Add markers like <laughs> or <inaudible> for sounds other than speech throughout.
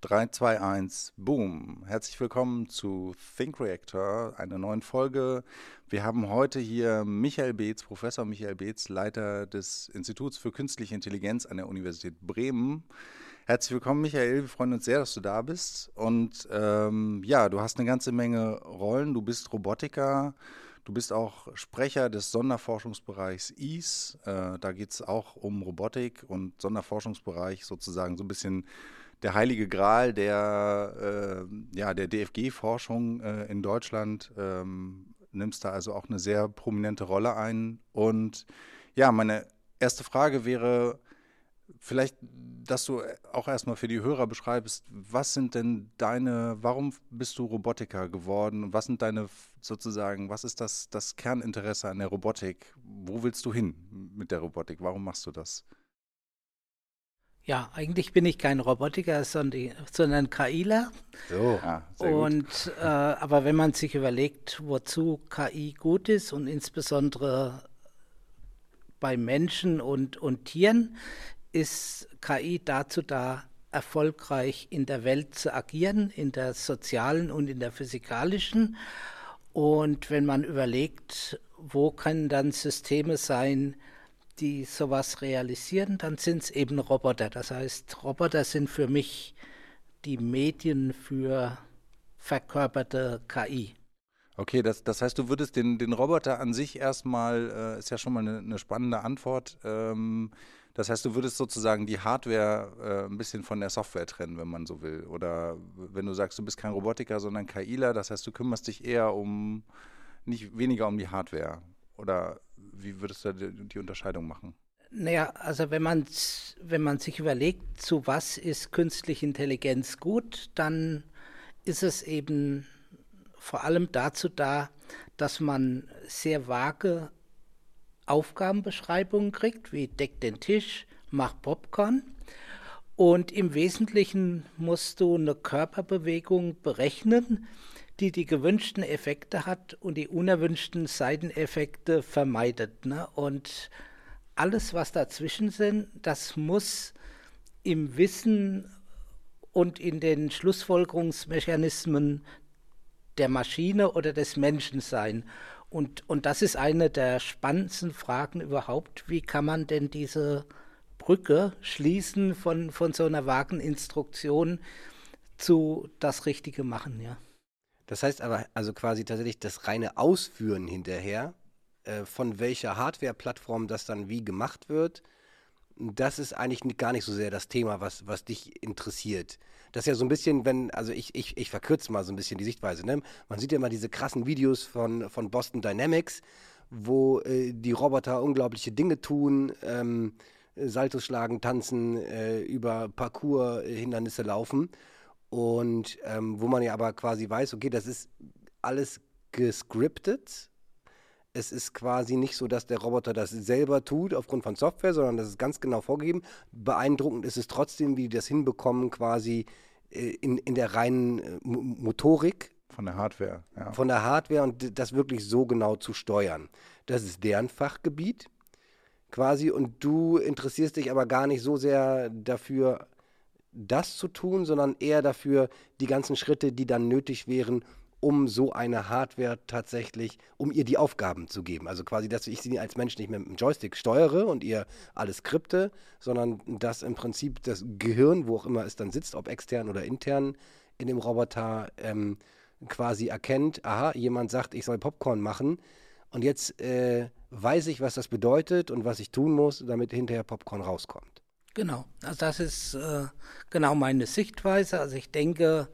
3, 2, 1, boom. Herzlich willkommen zu Think Reactor, einer neuen Folge. Wir haben heute hier Michael Beetz, Professor Michael Beetz, Leiter des Instituts für Künstliche Intelligenz an der Universität Bremen. Herzlich willkommen, Michael. Wir freuen uns sehr, dass du da bist. Und ähm, ja, du hast eine ganze Menge Rollen. Du bist Robotiker. Du bist auch Sprecher des Sonderforschungsbereichs IS. Äh, da geht es auch um Robotik und Sonderforschungsbereich sozusagen so ein bisschen der heilige Gral der, äh, ja, der DFG-Forschung äh, in Deutschland. Ähm, nimmst da also auch eine sehr prominente Rolle ein. Und ja, meine erste Frage wäre vielleicht, dass du auch erstmal für die Hörer beschreibst, was sind denn deine, warum bist du Robotiker geworden? Was sind deine sozusagen, was ist das, das Kerninteresse an der Robotik? Wo willst du hin mit der Robotik? Warum machst du das? Ja, eigentlich bin ich kein Robotiker, sondern, sondern KIler. So, ah, und äh, aber wenn man sich überlegt, wozu KI gut ist und insbesondere bei Menschen und, und Tieren, ist KI dazu da, erfolgreich in der Welt zu agieren, in der sozialen und in der physikalischen. Und wenn man überlegt, wo können dann Systeme sein, die sowas realisieren, dann sind es eben Roboter. Das heißt, Roboter sind für mich die Medien für verkörperte KI. Okay, das, das heißt, du würdest den, den Roboter an sich erstmal, äh, ist ja schon mal eine, eine spannende Antwort. Ähm, das heißt, du würdest sozusagen die Hardware äh, ein bisschen von der Software trennen, wenn man so will. Oder wenn du sagst, du bist kein Robotiker, sondern KIler, das heißt, du kümmerst dich eher um, nicht weniger um die Hardware. Oder wie würdest du die Unterscheidung machen? Naja, also wenn man, wenn man sich überlegt, zu was ist künstliche Intelligenz gut, dann ist es eben vor allem dazu da, dass man sehr vage Aufgabenbeschreibungen kriegt, wie deck den Tisch, mach Popcorn. Und im Wesentlichen musst du eine Körperbewegung berechnen, die die gewünschten Effekte hat und die unerwünschten Seiteneffekte vermeidet. Ne? Und alles, was dazwischen sind, das muss im Wissen und in den Schlussfolgerungsmechanismen der Maschine oder des Menschen sein. Und, und das ist eine der spannendsten Fragen überhaupt. Wie kann man denn diese Brücke schließen von, von so einer vagen Instruktion zu das Richtige machen, ja? Das heißt aber also quasi tatsächlich das reine Ausführen hinterher, äh, von welcher Hardware-Plattform das dann wie gemacht wird, das ist eigentlich gar nicht so sehr das Thema, was, was dich interessiert. Das ist ja so ein bisschen, wenn, also ich, ich, ich verkürze mal so ein bisschen die Sichtweise, ne? Man sieht ja immer diese krassen Videos von, von Boston Dynamics, wo äh, die Roboter unglaubliche Dinge tun, ähm, Saltos schlagen, tanzen, äh, über Parcours-Hindernisse laufen. Und ähm, wo man ja aber quasi weiß, okay, das ist alles gescriptet. Es ist quasi nicht so, dass der Roboter das selber tut aufgrund von Software, sondern das ist ganz genau vorgegeben. Beeindruckend ist es trotzdem, wie die das hinbekommen, quasi äh, in, in der reinen äh, Motorik. Von der Hardware, ja. Von der Hardware und das wirklich so genau zu steuern. Das ist deren Fachgebiet quasi und du interessierst dich aber gar nicht so sehr dafür, das zu tun, sondern eher dafür die ganzen Schritte, die dann nötig wären, um so eine Hardware tatsächlich, um ihr die Aufgaben zu geben. Also quasi, dass ich sie als Mensch nicht mehr mit dem Joystick steuere und ihr alles skripte, sondern dass im Prinzip das Gehirn, wo auch immer es dann sitzt, ob extern oder intern in dem Roboter, ähm, quasi erkennt, aha, jemand sagt, ich soll Popcorn machen und jetzt äh, weiß ich, was das bedeutet und was ich tun muss, damit hinterher Popcorn rauskommt. Genau, also das ist äh, genau meine Sichtweise. Also ich denke,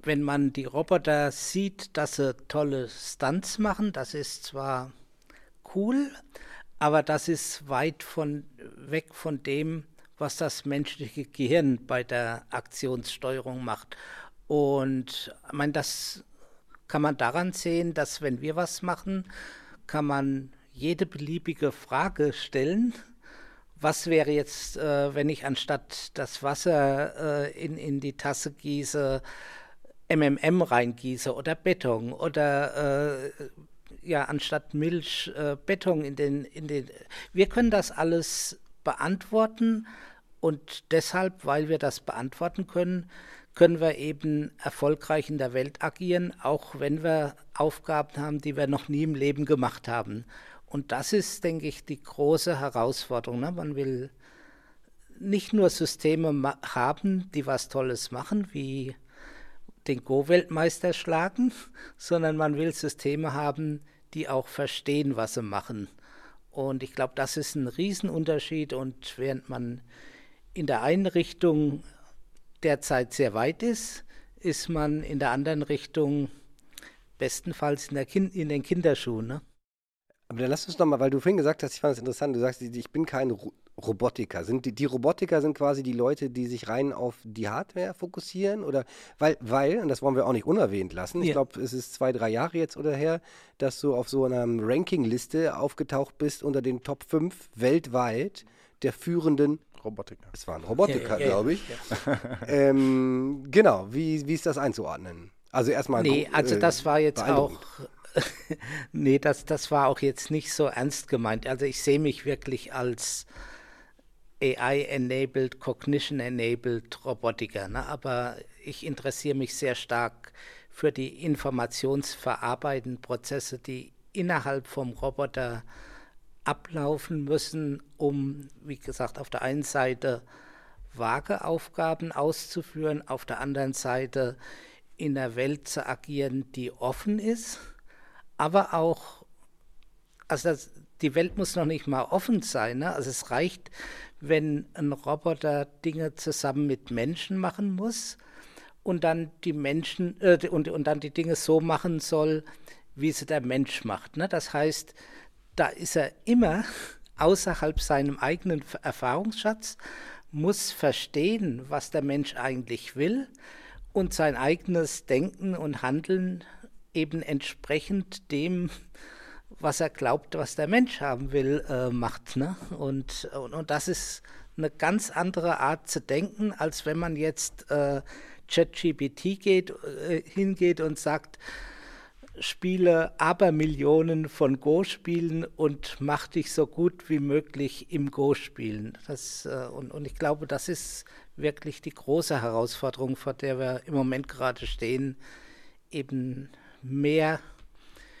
wenn man die Roboter sieht, dass sie tolle Stunts machen, das ist zwar cool, aber das ist weit von weg von dem, was das menschliche Gehirn bei der Aktionssteuerung macht. Und ich meine, das kann man daran sehen, dass wenn wir was machen, kann man jede beliebige Frage stellen was wäre jetzt, äh, wenn ich anstatt das Wasser äh, in, in die Tasse gieße, MMM reingieße oder Beton oder äh, ja, anstatt Milch äh, Beton in den, in den. Wir können das alles beantworten Und deshalb, weil wir das beantworten können, können wir eben erfolgreich in der Welt agieren, auch wenn wir Aufgaben haben, die wir noch nie im Leben gemacht haben. Und das ist, denke ich, die große Herausforderung. Ne? Man will nicht nur Systeme haben, die was Tolles machen, wie den Go-Weltmeister schlagen, <laughs> sondern man will Systeme haben, die auch verstehen, was sie machen. Und ich glaube, das ist ein Riesenunterschied. Und während man in der einen Richtung derzeit sehr weit ist, ist man in der anderen Richtung bestenfalls in, kind, in den Kinderschuhen. Ne? Aber dann lass uns nochmal, weil du vorhin gesagt hast, ich fand es interessant, du sagst, ich bin kein Robotiker. Sind die, die, Robotiker sind quasi die Leute, die sich rein auf die Hardware fokussieren? Oder weil, weil, und das wollen wir auch nicht unerwähnt lassen, ja. ich glaube, es ist zwei, drei Jahre jetzt oder her, dass du auf so einer Ranking-Liste aufgetaucht bist unter den Top 5 weltweit der führenden Robotiker. Es waren Robotiker, ja, ja, glaube ich. <laughs> ähm, genau, wie, wie ist das einzuordnen? Also erstmal. Nee, also das war jetzt auch. Nee, das, das war auch jetzt nicht so ernst gemeint. Also ich sehe mich wirklich als AI-enabled, Cognition-enabled Robotiker. Ne? Aber ich interessiere mich sehr stark für die informationsverarbeitenden Prozesse, die innerhalb vom Roboter ablaufen müssen, um, wie gesagt, auf der einen Seite vage Aufgaben auszuführen, auf der anderen Seite in einer Welt zu agieren, die offen ist, aber auch, also das, die Welt muss noch nicht mal offen sein. Ne? Also es reicht, wenn ein Roboter Dinge zusammen mit Menschen machen muss und dann die Menschen äh, und, und dann die Dinge so machen soll, wie sie der Mensch macht. Ne? Das heißt, da ist er immer <laughs> außerhalb seinem eigenen Erfahrungsschatz, muss verstehen, was der Mensch eigentlich will und sein eigenes Denken und Handeln eben entsprechend dem was er glaubt, was der Mensch haben will, äh, macht. Ne? Und, und, und, das ist eine ganz andere Art zu denken, als wenn man jetzt äh, ChatGPT geht, äh, hingeht und sagt, spiele Abermillionen von Go-Spielen und mach dich so gut wie möglich im Go-Spielen. äh, und, und ich glaube, das ist wirklich die große Herausforderung, vor der wir im Moment gerade stehen, eben mehr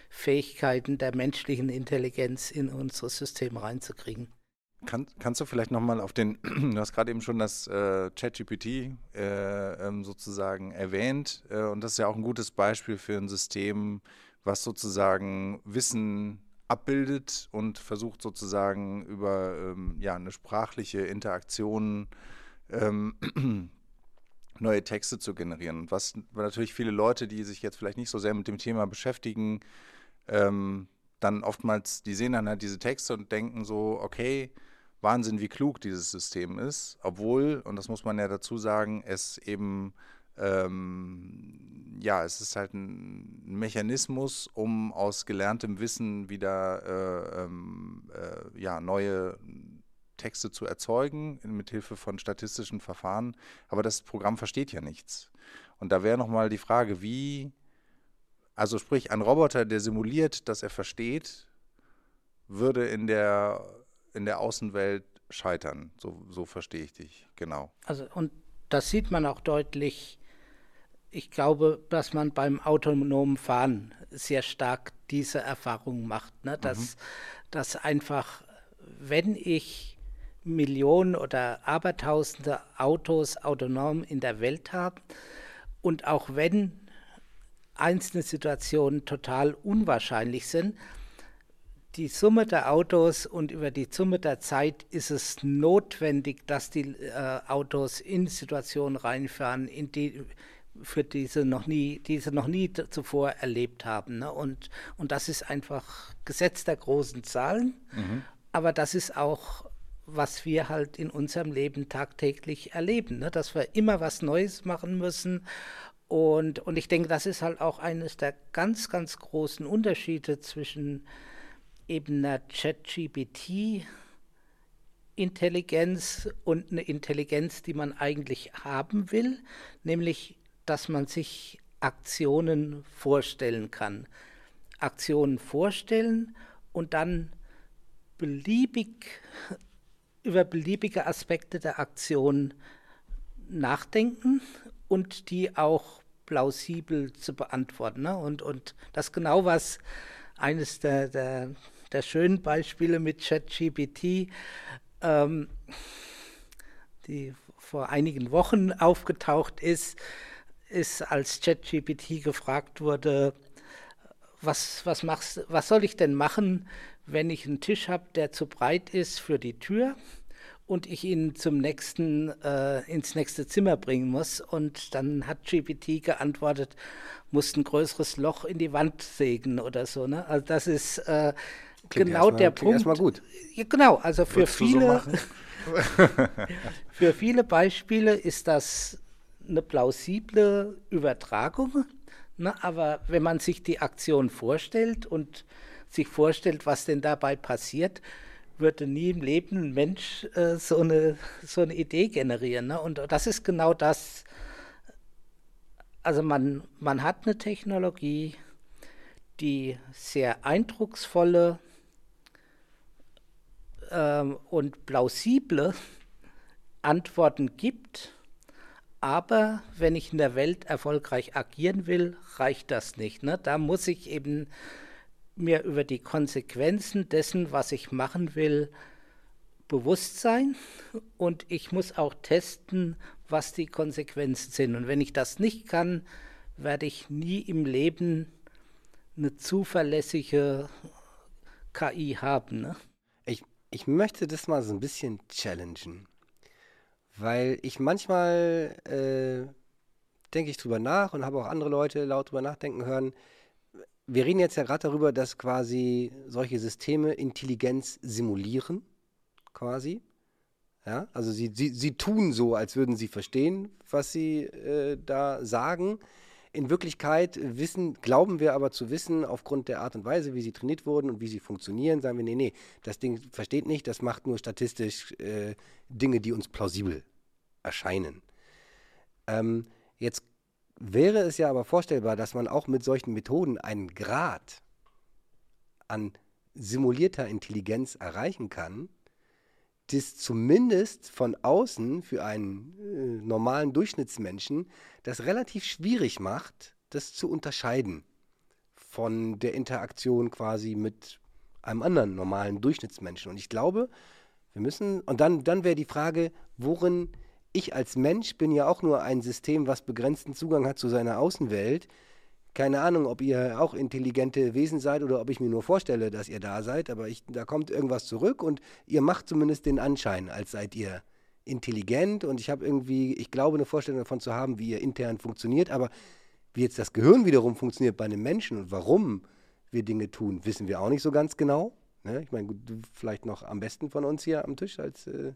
Fähigkeiten der menschlichen Intelligenz in unser System reinzukriegen. Kann, kannst du vielleicht nochmal auf den, <clears throat> du hast gerade eben schon das äh, ChatGPT äh, ähm, sozusagen erwähnt äh, und das ist ja auch ein gutes Beispiel für ein System, was sozusagen Wissen abbildet und versucht sozusagen über ähm, ja, eine sprachliche Interaktion ähm, <clears throat> neue Texte zu generieren. Und was natürlich viele Leute, die sich jetzt vielleicht nicht so sehr mit dem Thema beschäftigen, ähm, dann oftmals, die sehen dann halt diese Texte und denken so, okay, Wahnsinn, wie klug dieses System ist, obwohl, und das muss man ja dazu sagen, es eben, ähm, ja, es ist halt ein Mechanismus, um aus gelerntem Wissen wieder äh, ähm, äh, ja, neue Texte zu erzeugen, mit Hilfe von statistischen Verfahren. Aber das Programm versteht ja nichts. Und da wäre nochmal die Frage, wie also sprich, ein Roboter, der simuliert, dass er versteht, würde in der, in der Außenwelt scheitern. So, so verstehe ich dich, genau. Also und das sieht man auch deutlich. Ich glaube, dass man beim autonomen Fahren sehr stark diese Erfahrung macht, ne? dass, mhm. dass einfach, wenn ich Millionen oder Abertausende Autos autonom in der Welt habe und auch wenn einzelne Situationen total unwahrscheinlich sind. Die Summe der Autos und über die Summe der Zeit ist es notwendig, dass die äh, Autos in Situationen reinfahren, in die für diese noch nie, diese noch nie zuvor erlebt haben. Ne? Und, und das ist einfach Gesetz der großen Zahlen. Mhm. Aber das ist auch, was wir halt in unserem Leben tagtäglich erleben, ne? dass wir immer was Neues machen müssen und, und ich denke, das ist halt auch eines der ganz, ganz großen Unterschiede zwischen eben einer ChatGPT-Intelligenz und einer Intelligenz, die man eigentlich haben will, nämlich, dass man sich Aktionen vorstellen kann. Aktionen vorstellen und dann beliebig über beliebige Aspekte der Aktion nachdenken und die auch plausibel zu beantworten. Ne? Und, und das genau was eines der, der, der schönen Beispiele mit ChatGPT, ähm, die vor einigen Wochen aufgetaucht ist, ist, als ChatGPT gefragt wurde, was, was, machst, was soll ich denn machen, wenn ich einen Tisch habe, der zu breit ist für die Tür und ich ihn zum nächsten, äh, ins nächste Zimmer bringen muss. Und dann hat GPT geantwortet, muss ein größeres Loch in die Wand sägen oder so. Ne? Also das ist äh, genau mal, der Punkt. Erstmal gut. Ja, genau, also für Würdest so viele, machen? <laughs> für viele Beispiele ist das eine plausible Übertragung. Ne? Aber wenn man sich die Aktion vorstellt und sich vorstellt, was denn dabei passiert, würde nie im Leben ein Mensch äh, so, eine, so eine Idee generieren. Ne? Und das ist genau das. Also man, man hat eine Technologie, die sehr eindrucksvolle ähm, und plausible Antworten gibt. Aber wenn ich in der Welt erfolgreich agieren will, reicht das nicht. Ne? Da muss ich eben mir über die Konsequenzen dessen, was ich machen will, bewusst sein und ich muss auch testen, was die Konsequenzen sind. Und wenn ich das nicht kann, werde ich nie im Leben eine zuverlässige KI haben. Ne? Ich, ich möchte das mal so ein bisschen challengen, weil ich manchmal äh, denke ich drüber nach und habe auch andere Leute laut drüber nachdenken hören. Wir reden jetzt ja gerade darüber, dass quasi solche Systeme Intelligenz simulieren, quasi. Ja, also sie, sie, sie tun so, als würden sie verstehen, was sie äh, da sagen. In Wirklichkeit wissen, glauben wir aber zu wissen, aufgrund der Art und Weise, wie sie trainiert wurden und wie sie funktionieren, sagen wir, nee, nee, das Ding versteht nicht, das macht nur statistisch äh, Dinge, die uns plausibel erscheinen. Ähm, jetzt wäre es ja aber vorstellbar, dass man auch mit solchen Methoden einen Grad an simulierter Intelligenz erreichen kann, das zumindest von außen für einen äh, normalen Durchschnittsmenschen das relativ schwierig macht, das zu unterscheiden von der Interaktion quasi mit einem anderen normalen Durchschnittsmenschen. Und ich glaube, wir müssen, und dann, dann wäre die Frage, worin ich als Mensch bin ja auch nur ein System, was begrenzten Zugang hat zu seiner Außenwelt. Keine Ahnung, ob ihr auch intelligente Wesen seid oder ob ich mir nur vorstelle, dass ihr da seid, aber ich, da kommt irgendwas zurück und ihr macht zumindest den Anschein, als seid ihr intelligent und ich habe irgendwie, ich glaube, eine Vorstellung davon zu haben, wie ihr intern funktioniert, aber wie jetzt das Gehirn wiederum funktioniert bei einem Menschen und warum wir Dinge tun, wissen wir auch nicht so ganz genau. Ne? Ich meine, du vielleicht noch am besten von uns hier am Tisch als äh,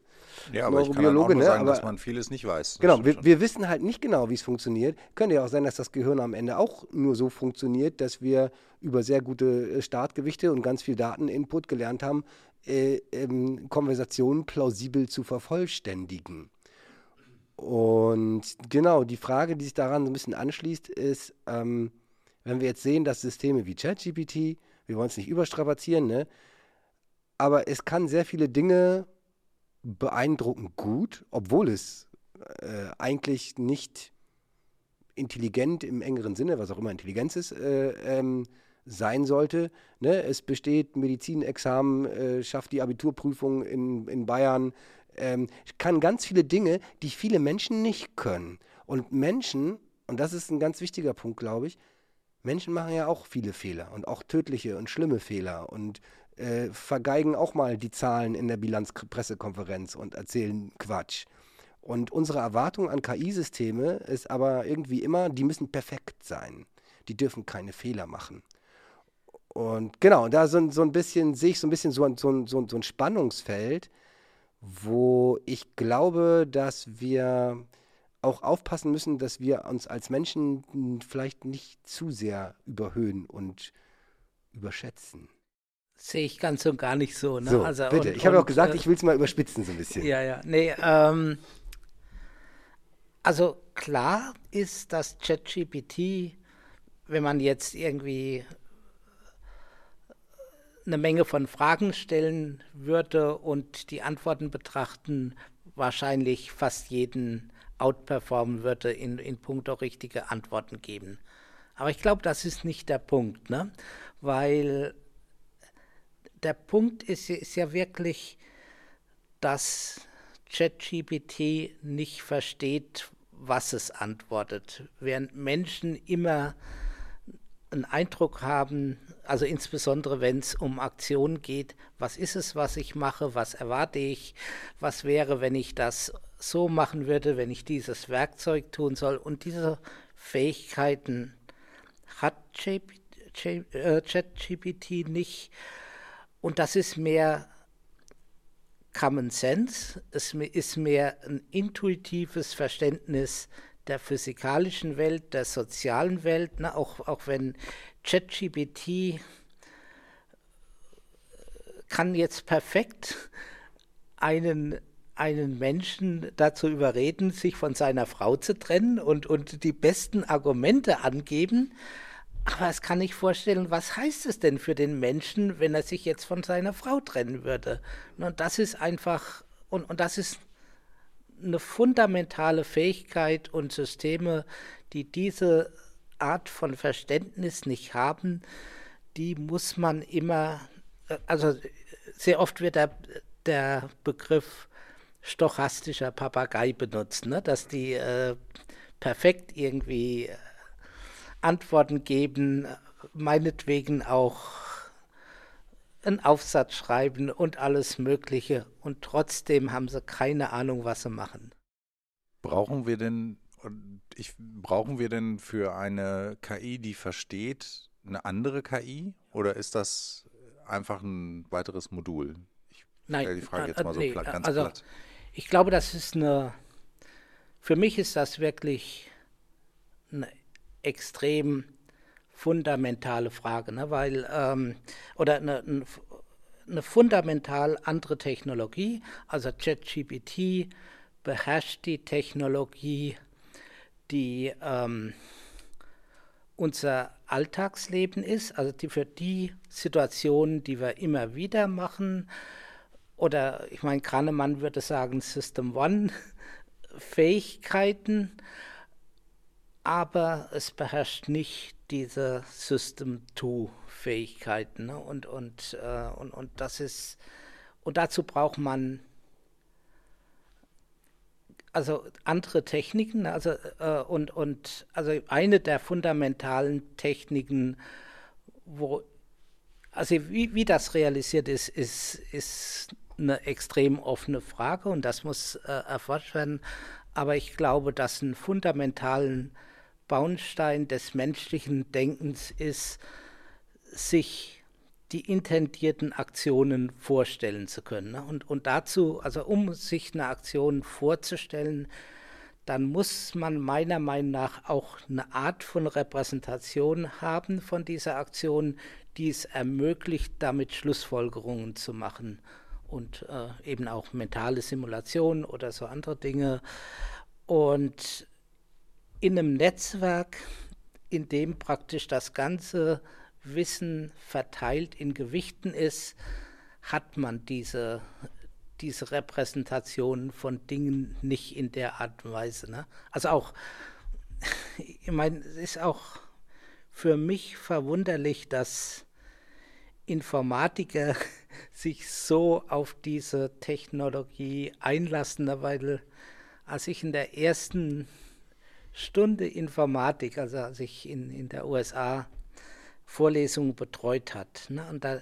Ja, aber ich kann auch Neurobiologe, nur ne? sagen, Aber- dass man vieles nicht weiß. Genau, wir, wir wissen halt nicht genau, wie es funktioniert. Könnte ja auch sein, dass das Gehirn am Ende auch nur so funktioniert, dass wir über sehr gute äh, Startgewichte und ganz viel Dateninput gelernt haben, äh, ähm, Konversationen plausibel zu vervollständigen. Und genau, die Frage, die sich daran so ein bisschen anschließt, ist, ähm, wenn wir jetzt sehen, dass Systeme wie ChatGPT, wir wollen es nicht überstrapazieren, ne? Aber es kann sehr viele Dinge beeindruckend gut, obwohl es äh, eigentlich nicht intelligent im engeren Sinne, was auch immer Intelligenz ist, äh, ähm, sein sollte. Ne? Es besteht Medizinexamen, äh, schafft die Abiturprüfung in, in Bayern, ähm, kann ganz viele Dinge, die viele Menschen nicht können. Und Menschen, und das ist ein ganz wichtiger Punkt, glaube ich, Menschen machen ja auch viele Fehler und auch tödliche und schlimme Fehler und äh, vergeigen auch mal die Zahlen in der Bilanzpressekonferenz und erzählen Quatsch. Und unsere Erwartung an KI-Systeme ist aber irgendwie immer, die müssen perfekt sein. Die dürfen keine Fehler machen. Und genau, da so, so ein bisschen, sehe ich so ein bisschen so ein, so, so ein Spannungsfeld, wo ich glaube, dass wir auch aufpassen müssen, dass wir uns als Menschen vielleicht nicht zu sehr überhöhen und überschätzen. Sehe ich ganz und gar nicht so. Ne? So, also, bitte. und- ich habe auch gesagt, äh, ich will es mal überspitzen so ein bisschen. Ja, ja. Nee, ähm, also klar ist, dass ChatGPT, wenn man jetzt irgendwie eine Menge von Fragen stellen würde und die Antworten betrachten, wahrscheinlich fast jeden outperformen würde in, in puncto richtige Antworten geben. Aber ich glaube, das ist nicht der Punkt, ne? weil der Punkt ist, ist ja wirklich, dass ChatGPT nicht versteht, was es antwortet. Während Menschen immer einen Eindruck haben, also insbesondere wenn es um Aktionen geht, was ist es, was ich mache, was erwarte ich, was wäre, wenn ich das so machen würde, wenn ich dieses Werkzeug tun soll. Und diese Fähigkeiten hat ChatGPT äh, nicht. Und das ist mehr Common Sense, es ist mehr ein intuitives Verständnis der physikalischen Welt, der sozialen Welt, ne? auch, auch wenn ChatGPT kann jetzt perfekt einen, einen Menschen dazu überreden, sich von seiner Frau zu trennen und, und die besten Argumente angeben, aber es kann nicht vorstellen, was heißt es denn für den Menschen, wenn er sich jetzt von seiner Frau trennen würde. Und das ist einfach, und, und das ist eine fundamentale Fähigkeit und Systeme, die diese Art von Verständnis nicht haben, die muss man immer, also sehr oft wird der, der Begriff stochastischer Papagei benutzt, ne? dass die äh, perfekt irgendwie Antworten geben, meinetwegen auch einen Aufsatz schreiben und alles Mögliche. Und trotzdem haben sie keine Ahnung, was sie machen. Brauchen wir denn, ich, brauchen wir denn für eine KI, die versteht, eine andere KI? Oder ist das einfach ein weiteres Modul? Ich stelle die Frage jetzt äh, mal so nee, ganz also, platt. Ich glaube, das ist eine, für mich ist das wirklich eine extrem fundamentale Frage, ne? weil ähm, oder eine, eine fundamental andere Technologie, also ChatGPT beherrscht die Technologie, die ähm, unser Alltagsleben ist, also die für die Situationen, die wir immer wieder machen, oder ich meine, Kranemann würde sagen System One Fähigkeiten, aber es beherrscht nicht diese System-2-Fähigkeiten. Ne? Und, und, äh, und, und das ist, und dazu braucht man also andere Techniken, also äh, und, und also eine der fundamentalen Techniken, wo also wie, wie das realisiert ist, ist, ist eine extrem offene Frage und das muss äh, erforscht werden. Aber ich glaube, dass einen fundamentalen Baustein des menschlichen Denkens ist, sich die intendierten Aktionen vorstellen zu können. Ne? Und, und dazu, also um sich eine Aktion vorzustellen, dann muss man meiner Meinung nach auch eine Art von Repräsentation haben von dieser Aktion, die es ermöglicht, damit Schlussfolgerungen zu machen und äh, eben auch mentale Simulationen oder so andere Dinge. Und in einem Netzwerk, in dem praktisch das ganze Wissen verteilt in Gewichten ist, hat man diese, diese Repräsentation von Dingen nicht in der Art und Weise. Ne? Also auch, ich meine, es ist auch für mich verwunderlich, dass Informatiker <laughs> sich so auf diese Technologie einlassen, weil als ich in der ersten Stunde Informatik, also als ich in, in der USA Vorlesungen betreut hat. Ne? Und da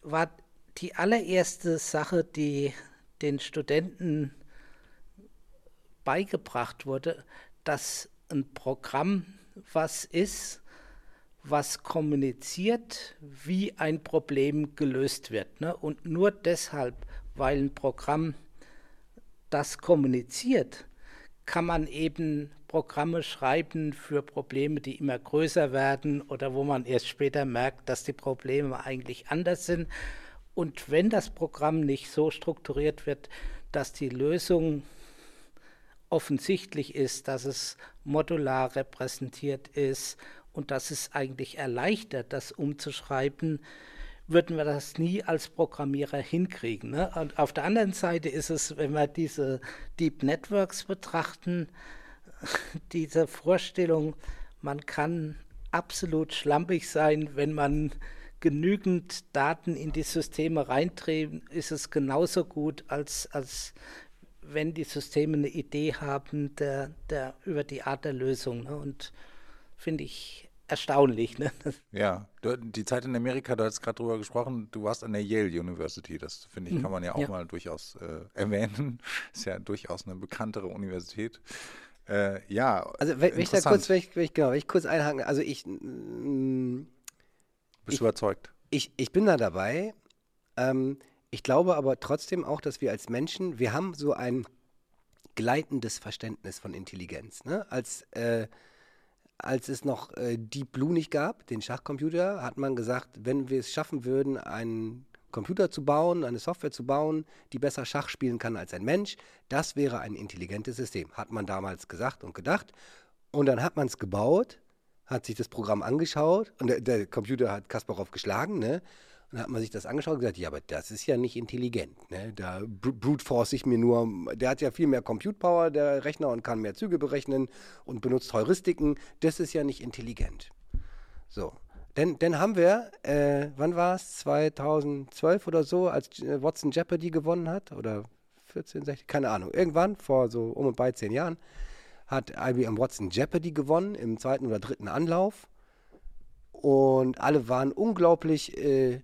war die allererste Sache, die den Studenten beigebracht wurde, dass ein Programm was ist, was kommuniziert, wie ein Problem gelöst wird. Ne? Und nur deshalb, weil ein Programm das kommuniziert, kann man eben Programme schreiben für Probleme, die immer größer werden oder wo man erst später merkt, dass die Probleme eigentlich anders sind. Und wenn das Programm nicht so strukturiert wird, dass die Lösung offensichtlich ist, dass es modular repräsentiert ist und dass es eigentlich erleichtert, das umzuschreiben, würden wir das nie als Programmierer hinkriegen. Ne? Und auf der anderen Seite ist es, wenn wir diese Deep Networks betrachten, <laughs> diese Vorstellung, man kann absolut schlampig sein, wenn man genügend Daten in die Systeme reintreibt, ist es genauso gut, als, als wenn die Systeme eine Idee haben der, der, über die Art der Lösung. Ne? Und finde ich erstaunlich. Ne? Ja, die Zeit in Amerika, du hast gerade drüber gesprochen, du warst an der Yale University. Das finde ich, mhm. kann man ja auch ja. mal durchaus äh, erwähnen. <laughs> Ist ja durchaus eine bekanntere Universität. Äh, ja, also wenn, ich da kurz, wenn ich, wenn ich, genau, wenn ich kurz einhaken, also ich mm, bist ich, überzeugt? Ich, ich bin da dabei. Ähm, ich glaube aber trotzdem auch, dass wir als Menschen, wir haben so ein gleitendes Verständnis von Intelligenz. Ne? Als äh, als es noch äh, Deep Blue nicht gab, den Schachcomputer, hat man gesagt, wenn wir es schaffen würden, einen Computer zu bauen, eine Software zu bauen, die besser Schach spielen kann als ein Mensch, das wäre ein intelligentes System. Hat man damals gesagt und gedacht. Und dann hat man es gebaut, hat sich das Programm angeschaut und der, der Computer hat Kasparov geschlagen, ne? Dann hat man sich das angeschaut und gesagt, ja, aber das ist ja nicht intelligent. Ne? Da brute force ich mir nur, der hat ja viel mehr Compute Power, der Rechner, und kann mehr Züge berechnen und benutzt Heuristiken. Das ist ja nicht intelligent. So. Denn, dann haben wir, äh, wann war es? 2012 oder so, als äh, Watson Jeopardy gewonnen hat? Oder 14, 16, keine Ahnung. Irgendwann, vor so um und bei zehn Jahren, hat IBM Watson Jeopardy gewonnen im zweiten oder dritten Anlauf. Und alle waren unglaublich äh,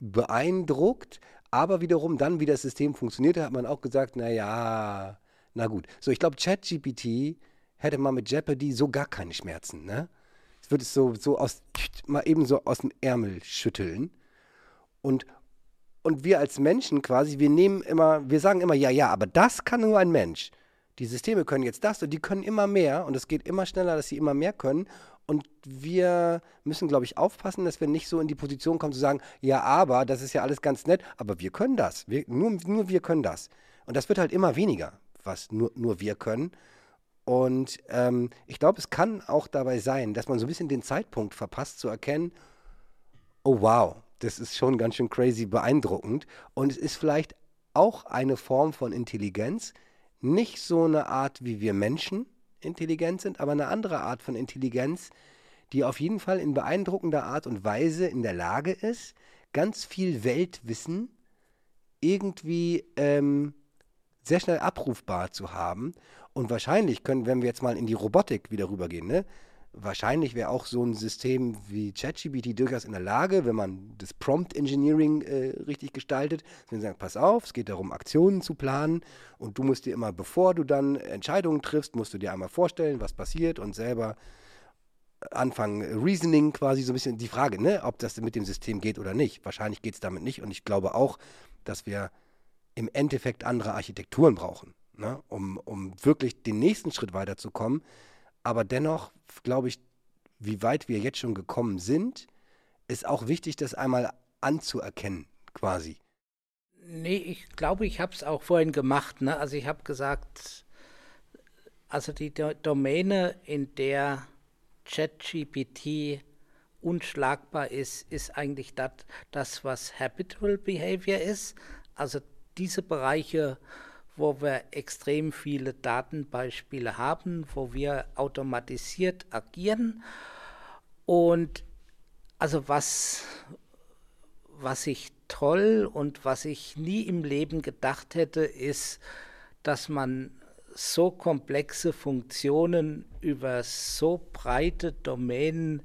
beeindruckt, aber wiederum dann, wie das System funktionierte, hat man auch gesagt, naja, na gut. So, ich glaube, ChatGPT hätte man mit Jeopardy so gar keine Schmerzen, ne? Es würde es so, so aus, mal eben so aus dem Ärmel schütteln. Und, und wir als Menschen quasi, wir nehmen immer, wir sagen immer, ja, ja, aber das kann nur ein Mensch. Die Systeme können jetzt das und die können immer mehr und es geht immer schneller, dass sie immer mehr können. Und wir müssen, glaube ich, aufpassen, dass wir nicht so in die Position kommen zu sagen, ja, aber das ist ja alles ganz nett, aber wir können das. Wir, nur, nur wir können das. Und das wird halt immer weniger, was nur, nur wir können. Und ähm, ich glaube, es kann auch dabei sein, dass man so ein bisschen den Zeitpunkt verpasst zu erkennen, oh wow, das ist schon ganz schön crazy beeindruckend. Und es ist vielleicht auch eine Form von Intelligenz, nicht so eine Art wie wir Menschen, intelligent sind, aber eine andere Art von Intelligenz, die auf jeden Fall in beeindruckender Art und Weise in der Lage ist, ganz viel Weltwissen irgendwie ähm, sehr schnell abrufbar zu haben. Und wahrscheinlich können, wenn wir jetzt mal in die Robotik wieder rübergehen, ne, wahrscheinlich wäre auch so ein System wie ChatGPT durchaus in der Lage, wenn man das Prompt Engineering äh, richtig gestaltet, wenn sie sagen, pass auf, es geht darum, Aktionen zu planen und du musst dir immer, bevor du dann Entscheidungen triffst, musst du dir einmal vorstellen, was passiert und selber anfangen, Reasoning quasi so ein bisschen die Frage, ne, ob das mit dem System geht oder nicht. Wahrscheinlich geht es damit nicht und ich glaube auch, dass wir im Endeffekt andere Architekturen brauchen, ne, um, um wirklich den nächsten Schritt weiterzukommen aber dennoch glaube ich, wie weit wir jetzt schon gekommen sind, ist auch wichtig, das einmal anzuerkennen, quasi. Nee, ich glaube, ich habe es auch vorhin gemacht. Ne? Also ich habe gesagt, also die Do Domäne, in der ChatGPT unschlagbar ist, ist eigentlich dat, das, was Habitual Behavior ist. Also diese Bereiche, wo wir extrem viele Datenbeispiele haben, wo wir automatisiert agieren. Und also was, was ich toll und was ich nie im Leben gedacht hätte, ist, dass man so komplexe Funktionen über so breite Domänen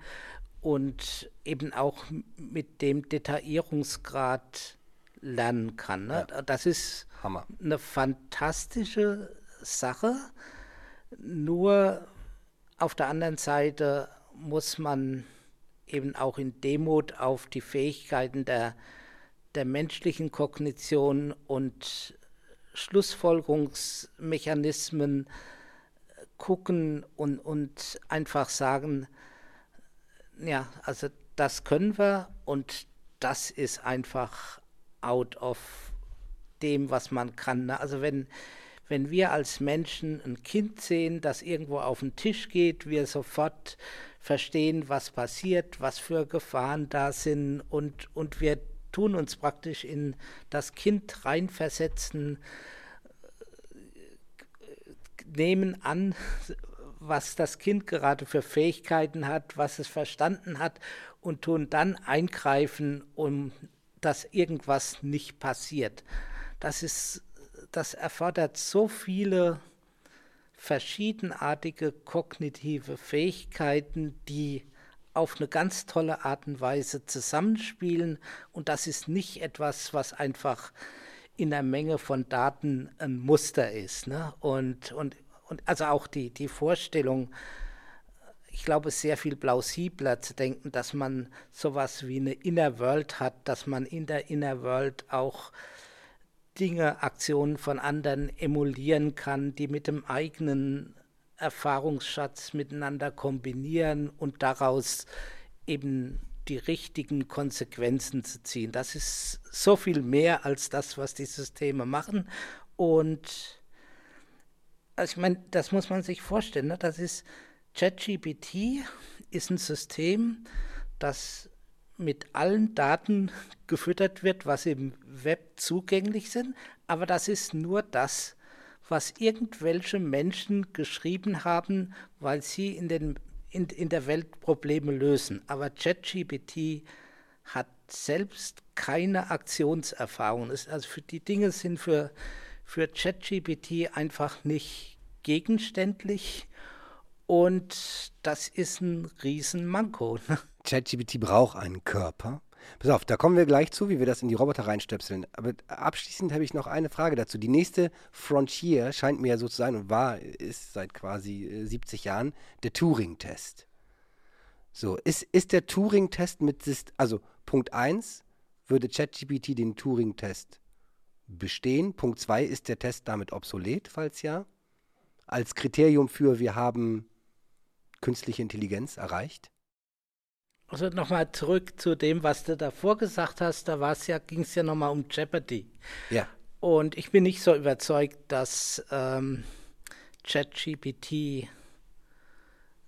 und eben auch mit dem Detaillierungsgrad lernen kann. Ne? Ja. Das ist Hammer. eine fantastische Sache. Nur auf der anderen Seite muss man eben auch in Demut auf die Fähigkeiten der, der menschlichen Kognition und Schlussfolgerungsmechanismen gucken und, und einfach sagen, ja, also das können wir und das ist einfach out of dem, was man kann. Also wenn, wenn wir als Menschen ein Kind sehen, das irgendwo auf den Tisch geht, wir sofort verstehen, was passiert, was für Gefahren da sind und, und wir tun uns praktisch in das Kind reinversetzen, nehmen an, was das Kind gerade für Fähigkeiten hat, was es verstanden hat und tun dann eingreifen, um dass irgendwas nicht passiert. Das ist, das erfordert so viele verschiedenartige kognitive Fähigkeiten, die auf eine ganz tolle Art und Weise zusammenspielen. Und das ist nicht etwas, was einfach in der Menge von Daten ein Muster ist. Ne? Und, und, und also auch die, die Vorstellung, ich glaube, sehr viel plausibler zu denken, dass man sowas wie eine Inner World hat, dass man in der Inner World auch Dinge, Aktionen von anderen emulieren kann, die mit dem eigenen Erfahrungsschatz miteinander kombinieren und daraus eben die richtigen Konsequenzen zu ziehen. Das ist so viel mehr als das, was die Systeme machen. Und also ich meine, das muss man sich vorstellen. Ne? Das ist ChatGPT ist ein System, das mit allen Daten <laughs> gefüttert wird, was im Web zugänglich sind, aber das ist nur das, was irgendwelche Menschen geschrieben haben, weil sie in, den, in, in der Welt Probleme lösen. Aber ChatGPT hat selbst keine Aktionserfahrung. Also für die Dinge sind für, für ChatGPT einfach nicht gegenständlich und das ist ein Riesenmanko. Ne? ChatGPT braucht einen Körper. Pass auf, da kommen wir gleich zu, wie wir das in die Roboter reinstöpseln. Aber abschließend habe ich noch eine Frage dazu. Die nächste Frontier scheint mir ja so zu sein und war, ist seit quasi 70 äh, Jahren der Turing-Test. So, ist, ist der Turing-Test mit, also Punkt 1, würde ChatGPT den Turing-Test bestehen? Punkt 2, ist der Test damit obsolet, falls ja? Als Kriterium für, wir haben künstliche Intelligenz erreicht? Also nochmal zurück zu dem, was du davor gesagt hast, da ja, ging es ja nochmal um Jeopardy. Ja. Und ich bin nicht so überzeugt, dass ähm, ChatGPT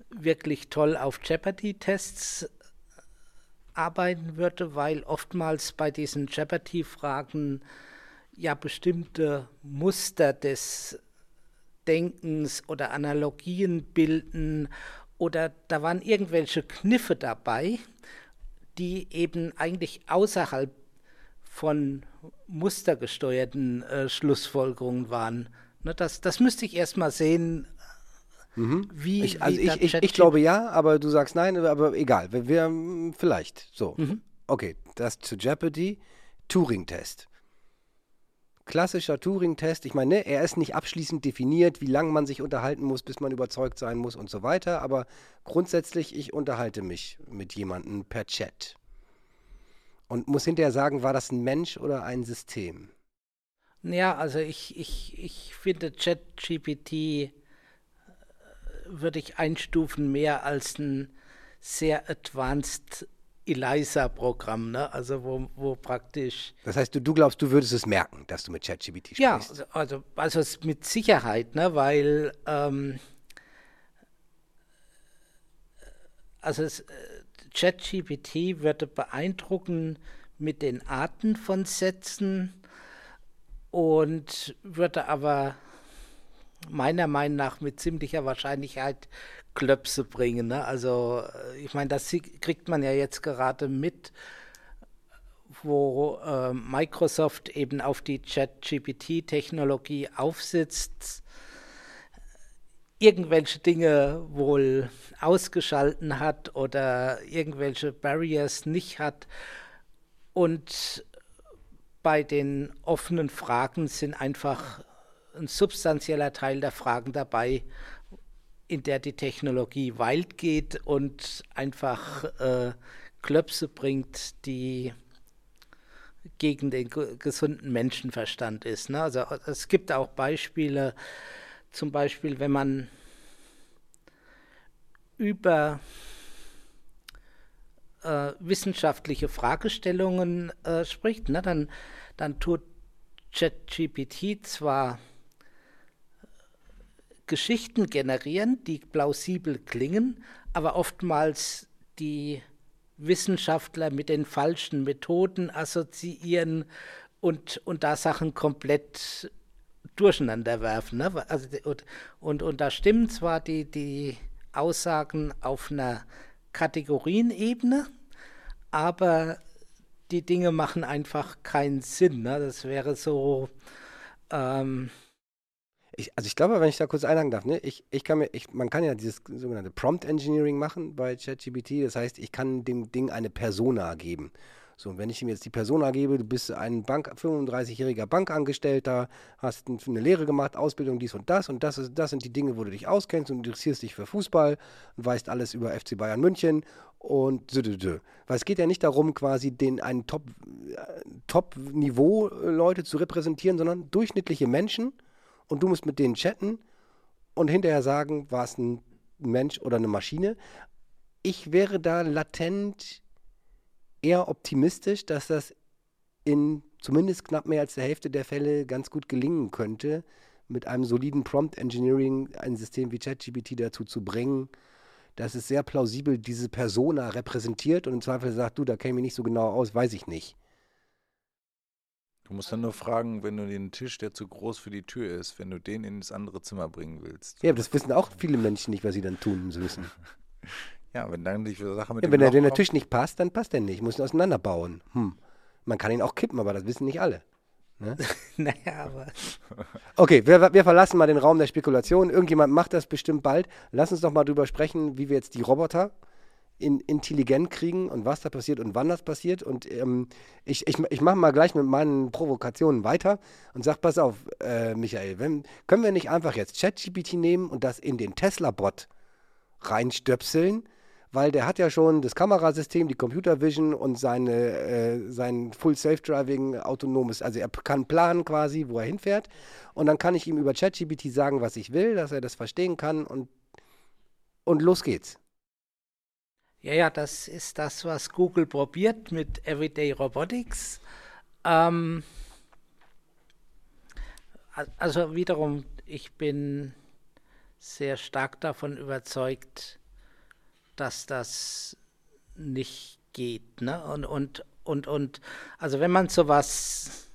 wirklich toll auf Jeopardy-Tests arbeiten würde, weil oftmals bei diesen Jeopardy-Fragen ja bestimmte Muster des Denkens oder Analogien bilden oder da waren irgendwelche Kniffe dabei, die eben eigentlich außerhalb von mustergesteuerten äh, Schlussfolgerungen waren. Ne, das, das müsste ich erst mal sehen, mhm. wie. Ich, also wie ich, ich, ich, glaube ja, aber du sagst nein, aber egal. Wir, wir vielleicht. So. Mhm. Okay, das zu Jeopardy. Turing-Test klassischer Turing-Test. Ich meine, ne, er ist nicht abschließend definiert, wie lange man sich unterhalten muss, bis man überzeugt sein muss und so weiter. Aber grundsätzlich, ich unterhalte mich mit jemandem per Chat. Und muss hinterher sagen, war das ein Mensch oder ein System? Ja, also ich, ich, ich finde ChatGPT äh, würde ich einstufen mehr als ein sehr advanced ELISA-Programm, ne? also wo, wo praktisch. Das heißt, du, du glaubst, du würdest es merken, dass du mit ChatGPT sprichst? Ja, also, also, also mit Sicherheit, ne? weil ähm, also äh, ChatGPT würde beeindrucken mit den Arten von Sätzen und würde aber meiner Meinung nach mit ziemlicher Wahrscheinlichkeit Klöpse bringen. Ne? Also äh, ich meine, das kriegt man ja jetzt gerade mit, wo äh, Microsoft eben auf die Chat-GPT-Technologie aufsitzt, irgendwelche Dinge wohl ausgeschalten hat oder irgendwelche Barriers nicht hat. Und bei den offenen Fragen sind einfach ein substanzieller Teil der Fragen dabei, in der die Technologie wild geht und einfach äh, Klöpse bringt, die gegen den gesunden Menschenverstand ist. Ne? Also es gibt auch Beispiele, zum Beispiel, wenn man über äh, wissenschaftliche Fragestellungen äh, spricht, ne, dann, dann tut ChatGPT zwar Geschichten generieren, die plausibel klingen, aber oftmals die Wissenschaftler mit den falschen Methoden assoziieren und, und da Sachen komplett durcheinander werfen. Ne? Also, und, und, und da stimmen zwar die, die Aussagen auf einer Kategorienebene, aber die Dinge machen einfach keinen Sinn. Ne? Das wäre so. Ähm, ich, also ich glaube, wenn ich da kurz einhaken darf, ne, ich, ich kann mir, ich, man kann ja dieses sogenannte Prompt Engineering machen bei ChatGPT. Das heißt, ich kann dem Ding eine Persona geben. So, wenn ich ihm jetzt die Persona gebe, du bist ein Bank, 35-jähriger Bankangestellter, hast eine Lehre gemacht, Ausbildung, dies und das und das, ist, das sind die Dinge, wo du dich auskennst und interessierst dich für Fußball und weißt alles über FC Bayern München und so. Weil es geht ja nicht darum, quasi den einen Top-Niveau Top Leute zu repräsentieren, sondern durchschnittliche Menschen und du musst mit denen chatten und hinterher sagen, war es ein Mensch oder eine Maschine. Ich wäre da latent eher optimistisch, dass das in zumindest knapp mehr als der Hälfte der Fälle ganz gut gelingen könnte, mit einem soliden Prompt Engineering ein System wie ChatGPT dazu zu bringen, dass es sehr plausibel diese Persona repräsentiert und im Zweifel sagt, du, da käme ich nicht so genau aus, weiß ich nicht. Du musst dann nur fragen, wenn du den Tisch, der zu groß für die Tür ist, wenn du den in das andere Zimmer bringen willst. Ja, aber das wissen auch viele Menschen nicht, was sie dann tun müssen. <laughs> Ja, wenn dann die Sache mit ja, dem Wenn der, der Tisch nicht passt, dann passt er nicht. Muss ihn auseinanderbauen. Hm. Man kann ihn auch kippen, aber das wissen nicht alle. Ne? <laughs> naja, aber. <laughs> Okay, wir, wir, verlassen mal den Raum der Spekulation. Irgendjemand macht das bestimmt bald. Lass uns doch mal drüber sprechen, wie wir jetzt die Roboter in, intelligent kriegen und was da passiert und wann das passiert. Und ähm, ich, ich, ich mache mal gleich mit meinen Provokationen weiter und sage: Pass auf, äh, Michael, wenn, können wir nicht einfach jetzt ChatGPT nehmen und das in den Tesla-Bot reinstöpseln? weil der hat ja schon das Kamerasystem, die Computer Vision und seine, äh, sein Full Self-Driving autonomes, also er kann planen quasi, wo er hinfährt und dann kann ich ihm über ChatGPT sagen, was ich will, dass er das verstehen kann und, und los geht's. Ja, ja, das ist das, was Google probiert mit Everyday Robotics. Ähm, also wiederum, ich bin sehr stark davon überzeugt, dass das nicht geht. Ne? Und, und, und, und also wenn man sowas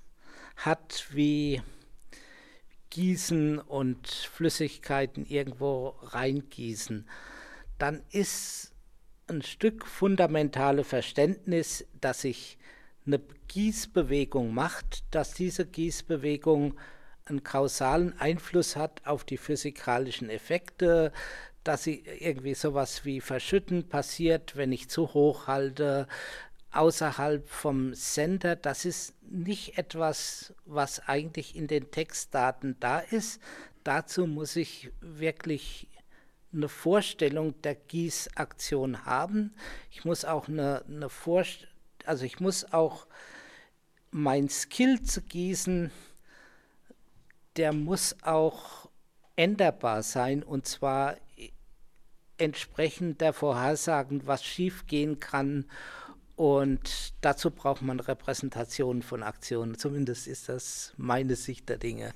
hat wie Gießen und Flüssigkeiten irgendwo reingießen, dann ist ein Stück fundamentale Verständnis, dass sich eine Gießbewegung macht, dass diese Gießbewegung einen kausalen Einfluss hat auf die physikalischen Effekte, dass sie irgendwie sowas wie Verschütten passiert, wenn ich zu hoch halte, außerhalb vom Sender. Das ist nicht etwas, was eigentlich in den Textdaten da ist. Dazu muss ich wirklich eine Vorstellung der Gießaktion haben. Ich muss auch eine, eine Vorstellung, also ich muss auch mein Skill zu gießen, der muss auch änderbar sein und zwar entsprechend der Vorhersagen, was schiefgehen kann. Und dazu braucht man Repräsentationen von Aktionen. Zumindest ist das meine Sicht der Dinge.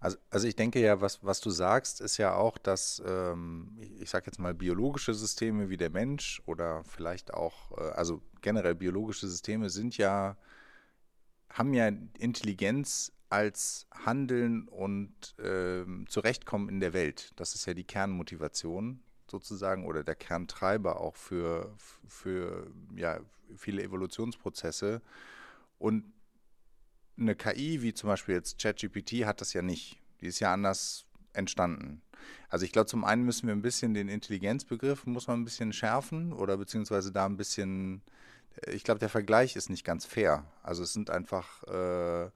Also, also ich denke ja, was, was du sagst, ist ja auch, dass, ähm, ich, sage jetzt mal, biologische Systeme wie der Mensch oder vielleicht auch, äh, also generell biologische Systeme sind ja, haben ja Intelligenz als Handeln und ähm, Zurechtkommen in der Welt. Das ist ja die Kernmotivation sozusagen oder der Kerntreiber auch für, für ja, viele Evolutionsprozesse. Und eine KI, wie zum Beispiel jetzt ChatGPT, hat das ja nicht. Die ist ja anders entstanden. Also ich glaube, zum einen müssen wir ein bisschen den Intelligenzbegriff, muss man ein bisschen schärfen oder beziehungsweise da ein bisschen, ich glaube, der Vergleich ist nicht ganz fair. Also es sind einfach äh,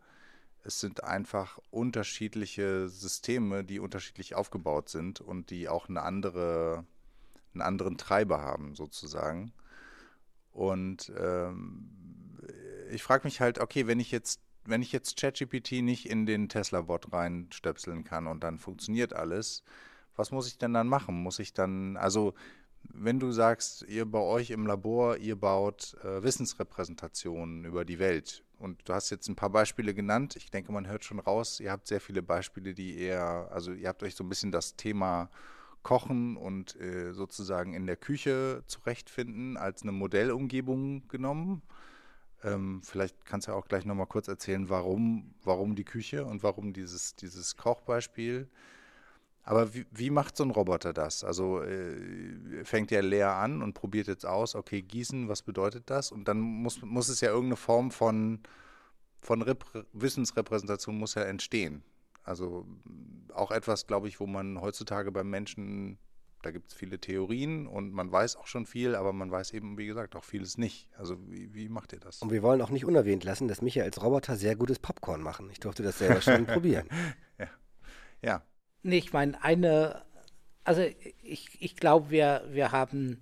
es sind einfach unterschiedliche Systeme, die unterschiedlich aufgebaut sind und die auch eine andere, einen anderen Treiber haben, sozusagen. Und ähm, ich frage mich halt, okay, wenn ich jetzt, wenn ich jetzt ChatGPT nicht in den Tesla-Bot reinstöpseln kann und dann funktioniert alles, was muss ich denn dann machen? Muss ich dann, also wenn du sagst, ihr bei euch im Labor, ihr baut äh, Wissensrepräsentationen über die Welt und du hast jetzt ein paar Beispiele genannt, ich denke, man hört schon raus, ihr habt sehr viele Beispiele, die eher, also ihr habt euch so ein bisschen das Thema Kochen und äh, sozusagen in der Küche zurechtfinden als eine Modellumgebung genommen. Ähm, vielleicht kannst du ja auch gleich nochmal kurz erzählen, warum, warum die Küche und warum dieses, dieses Kochbeispiel. Aber wie, wie macht so ein Roboter das? Also äh, fängt er leer an und probiert jetzt aus, okay, gießen, was bedeutet das? Und dann muss, muss es ja irgendeine Form von, von Wissensrepräsentation muss ja entstehen. Also auch etwas, glaube ich, wo man heutzutage beim Menschen, da gibt es viele Theorien und man weiß auch schon viel, aber man weiß eben, wie gesagt, auch vieles nicht. Also wie, wie macht ihr das? Und wir wollen auch nicht unerwähnt lassen, dass Michael als Roboter sehr gutes Popcorn machen. Ich durfte das selber schon <laughs> probieren. Ja. ja. Nee, ich meine, eine, also ich, ich glaube, wir, wir haben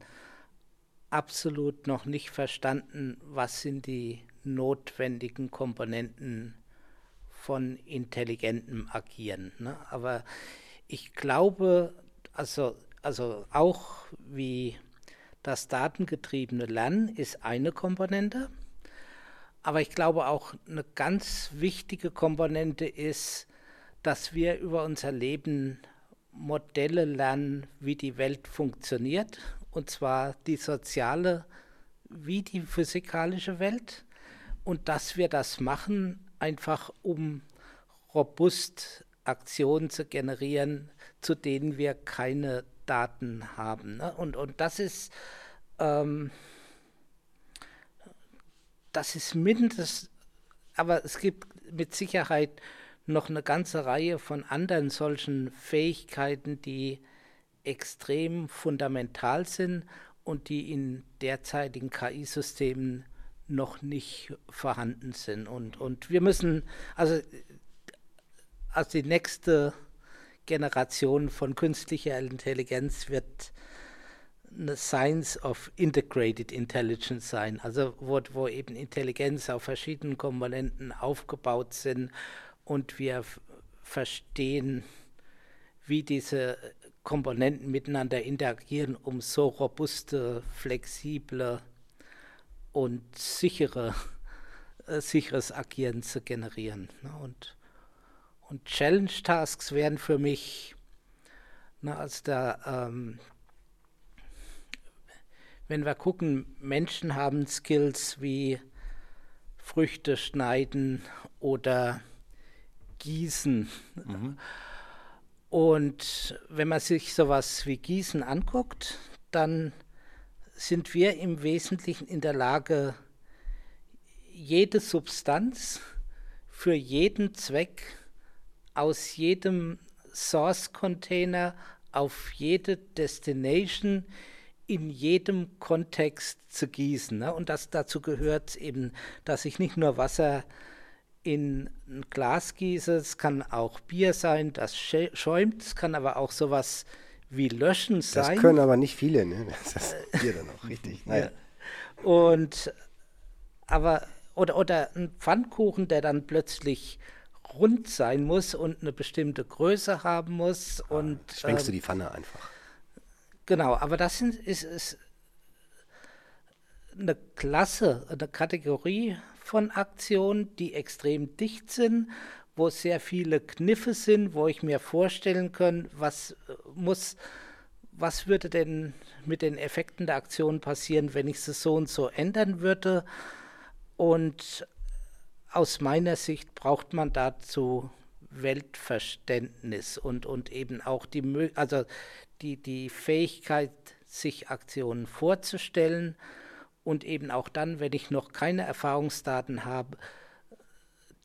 absolut noch nicht verstanden, was sind die notwendigen Komponenten von intelligentem Agieren. Ne? Aber ich glaube, also, also auch wie das datengetriebene Lernen ist eine Komponente. Aber ich glaube auch eine ganz wichtige Komponente ist, dass wir über unser Leben Modelle lernen, wie die Welt funktioniert. Und zwar die soziale wie die physikalische Welt. Und dass wir das machen einfach um robust Aktionen zu generieren, zu denen wir keine Daten haben. Ne? Und, und das ist ähm, das ist mindestens, aber es gibt mit Sicherheit noch eine ganze Reihe von anderen solchen Fähigkeiten, die extrem fundamental sind und die in derzeitigen KI-Systemen noch nicht vorhanden sind. Und, und wir müssen, also, also die nächste Generation von künstlicher Intelligenz wird eine Science of Integrated Intelligence sein, also wo, wo eben Intelligenz auf verschiedenen Komponenten aufgebaut sind und wir verstehen, wie diese Komponenten miteinander interagieren, um so robuste, flexible und sichere, äh, sicheres Agieren zu generieren. Ne? Und, und Challenge Tasks wären für mich, ne, als da, ähm, wenn wir gucken, Menschen haben Skills wie Früchte schneiden oder gießen. Mhm. Und wenn man sich sowas wie Gießen anguckt, dann sind wir im Wesentlichen in der Lage, jede Substanz für jeden Zweck aus jedem Source-Container auf jede Destination in jedem Kontext zu gießen. Ne? Und das, dazu gehört eben, dass ich nicht nur Wasser in ein Glas gieße, es kann auch Bier sein, das schäumt, es kann aber auch sowas wie Löschen sein. Das können aber nicht viele, ne? Das ist hier dann auch <laughs> richtig. Naja. Ja. Und aber oder, oder ein Pfannkuchen, der dann plötzlich rund sein muss und eine bestimmte Größe haben muss. Ah, und, schwenkst ähm, du die Pfanne einfach. Genau, aber das ist, ist eine Klasse, eine Kategorie von Aktionen, die extrem dicht sind wo sehr viele Kniffe sind, wo ich mir vorstellen kann, was äh, muss, was würde denn mit den Effekten der Aktion passieren, wenn ich sie so und so ändern würde. Und aus meiner Sicht braucht man dazu Weltverständnis und, und eben auch die, also die, die Fähigkeit, sich Aktionen vorzustellen und eben auch dann, wenn ich noch keine Erfahrungsdaten habe,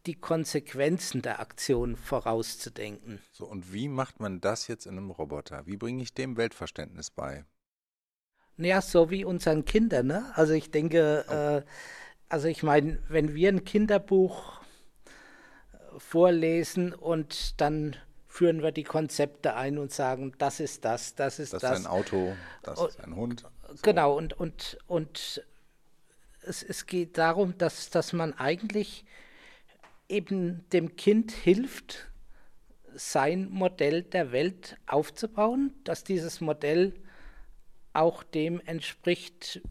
die Konsequenzen der Aktion vorauszudenken. So, und wie macht man das jetzt in einem Roboter? Wie bringe ich dem Weltverständnis bei? Naja, so wie unseren Kindern, ne? Also ich denke, oh. äh, also ich meine, wenn wir ein Kinderbuch vorlesen und dann führen wir die Konzepte ein und sagen, das ist das, das ist das. Das ist ein Auto, das und, ist ein Hund. So. Genau, und, und, und es, es geht darum, dass, dass man eigentlich eben dem Kind hilft, sein Modell der Welt aufzubauen, dass dieses Modell auch dem entspricht,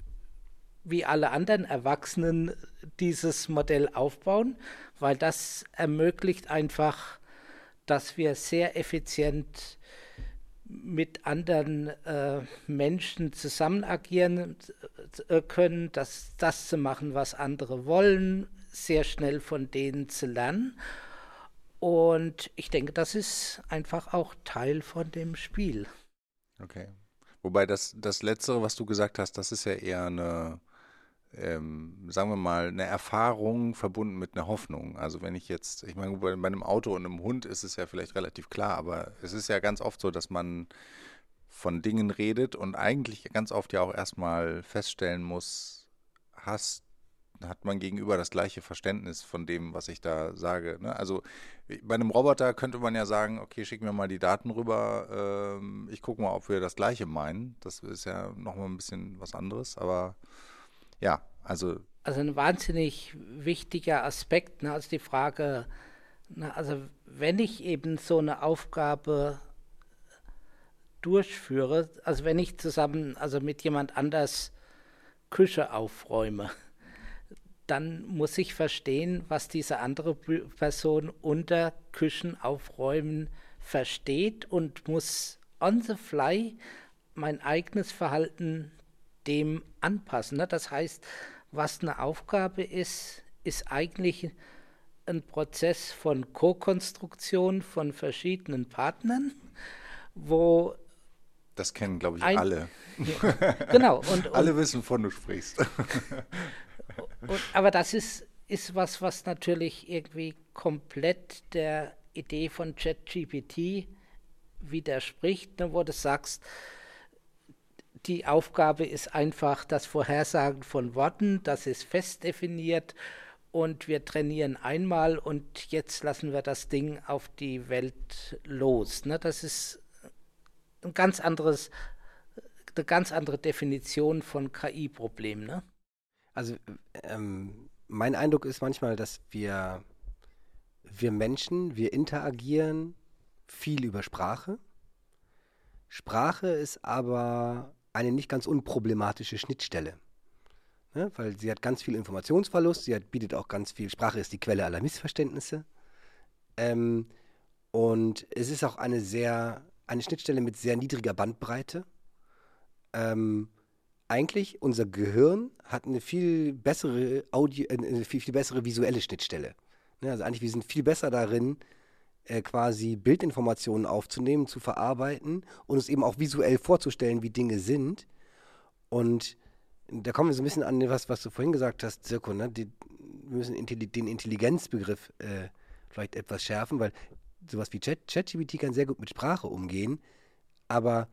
wie alle anderen Erwachsenen dieses Modell aufbauen, weil das ermöglicht einfach, dass wir sehr effizient mit anderen äh, Menschen zusammen agieren äh, können, das, das zu machen, was andere wollen, sehr schnell von denen zu lernen. Und ich denke, das ist einfach auch Teil von dem Spiel. Okay. Wobei das, das Letztere, was du gesagt hast, das ist ja eher eine, ähm, sagen wir mal, eine Erfahrung verbunden mit einer Hoffnung. Also wenn ich jetzt, ich meine, bei, einem Auto und einem Hund ist es ja vielleicht relativ klar, aber es ist ja ganz oft so, dass man von Dingen redet und eigentlich ganz oft ja auch erstmal feststellen muss, hast hat man gegenüber das gleiche Verständnis von dem, was ich da sage. Ne? Also bei einem Roboter könnte man ja sagen, okay, schick mir mal die Daten rüber, ähm, ich gucke mal, ob wir das gleiche meinen. Das ist ja nochmal ein bisschen was anderes, aber ja, also. Also ein wahnsinnig wichtiger Aspekt, ne, also die Frage, ne, also wenn ich eben so eine Aufgabe durchführe, also wenn ich zusammen, also mit jemand anders Küche aufräume, dann muss ich verstehen, was diese andere Person unter Küchenaufräumen versteht und muss on the fly mein eigenes Verhalten dem anpassen. Ne? Das heißt, was eine Aufgabe ist, ist eigentlich ein Prozess von Co-Konstruktion von verschiedenen Partnern, wo das kennen, glaube ich, ein, alle. Ja, genau. Und, und, <laughs> alle wissen, wovon du sprichst. <laughs> Und, aber das ist, ist was, was natürlich irgendwie komplett der Idee von ChatGPT widerspricht, ne, wo du sagst, die Aufgabe ist einfach das Vorhersagen von Worten, das ist fest definiert und wir trainieren einmal und jetzt lassen wir das Ding auf die Welt los. Ne? Das ist ein ganz anderes, eine ganz andere Definition von KI-Problem. Ne? Also ähm, mein Eindruck ist manchmal, dass wir, wir Menschen, wir interagieren viel über Sprache. Sprache ist aber eine nicht ganz unproblematische Schnittstelle. Ne? Weil sie hat ganz viel Informationsverlust, sie hat, bietet auch ganz viel, Sprache ist die Quelle aller Missverständnisse. Ähm, und es ist auch eine sehr, eine Schnittstelle mit sehr niedriger Bandbreite. Ähm, eigentlich unser Gehirn hat eine viel bessere Audio, äh, eine viel, viel bessere visuelle Schnittstelle. Ne? Also eigentlich, wir sind viel besser darin, äh, quasi Bildinformationen aufzunehmen, zu verarbeiten und uns eben auch visuell vorzustellen, wie Dinge sind. Und da kommen wir so ein bisschen an was, was du vorhin gesagt hast, Zirko, ne? Die, wir müssen den Intelligenzbegriff äh, vielleicht etwas schärfen, weil sowas wie ChatGPT kann sehr gut mit Sprache umgehen, aber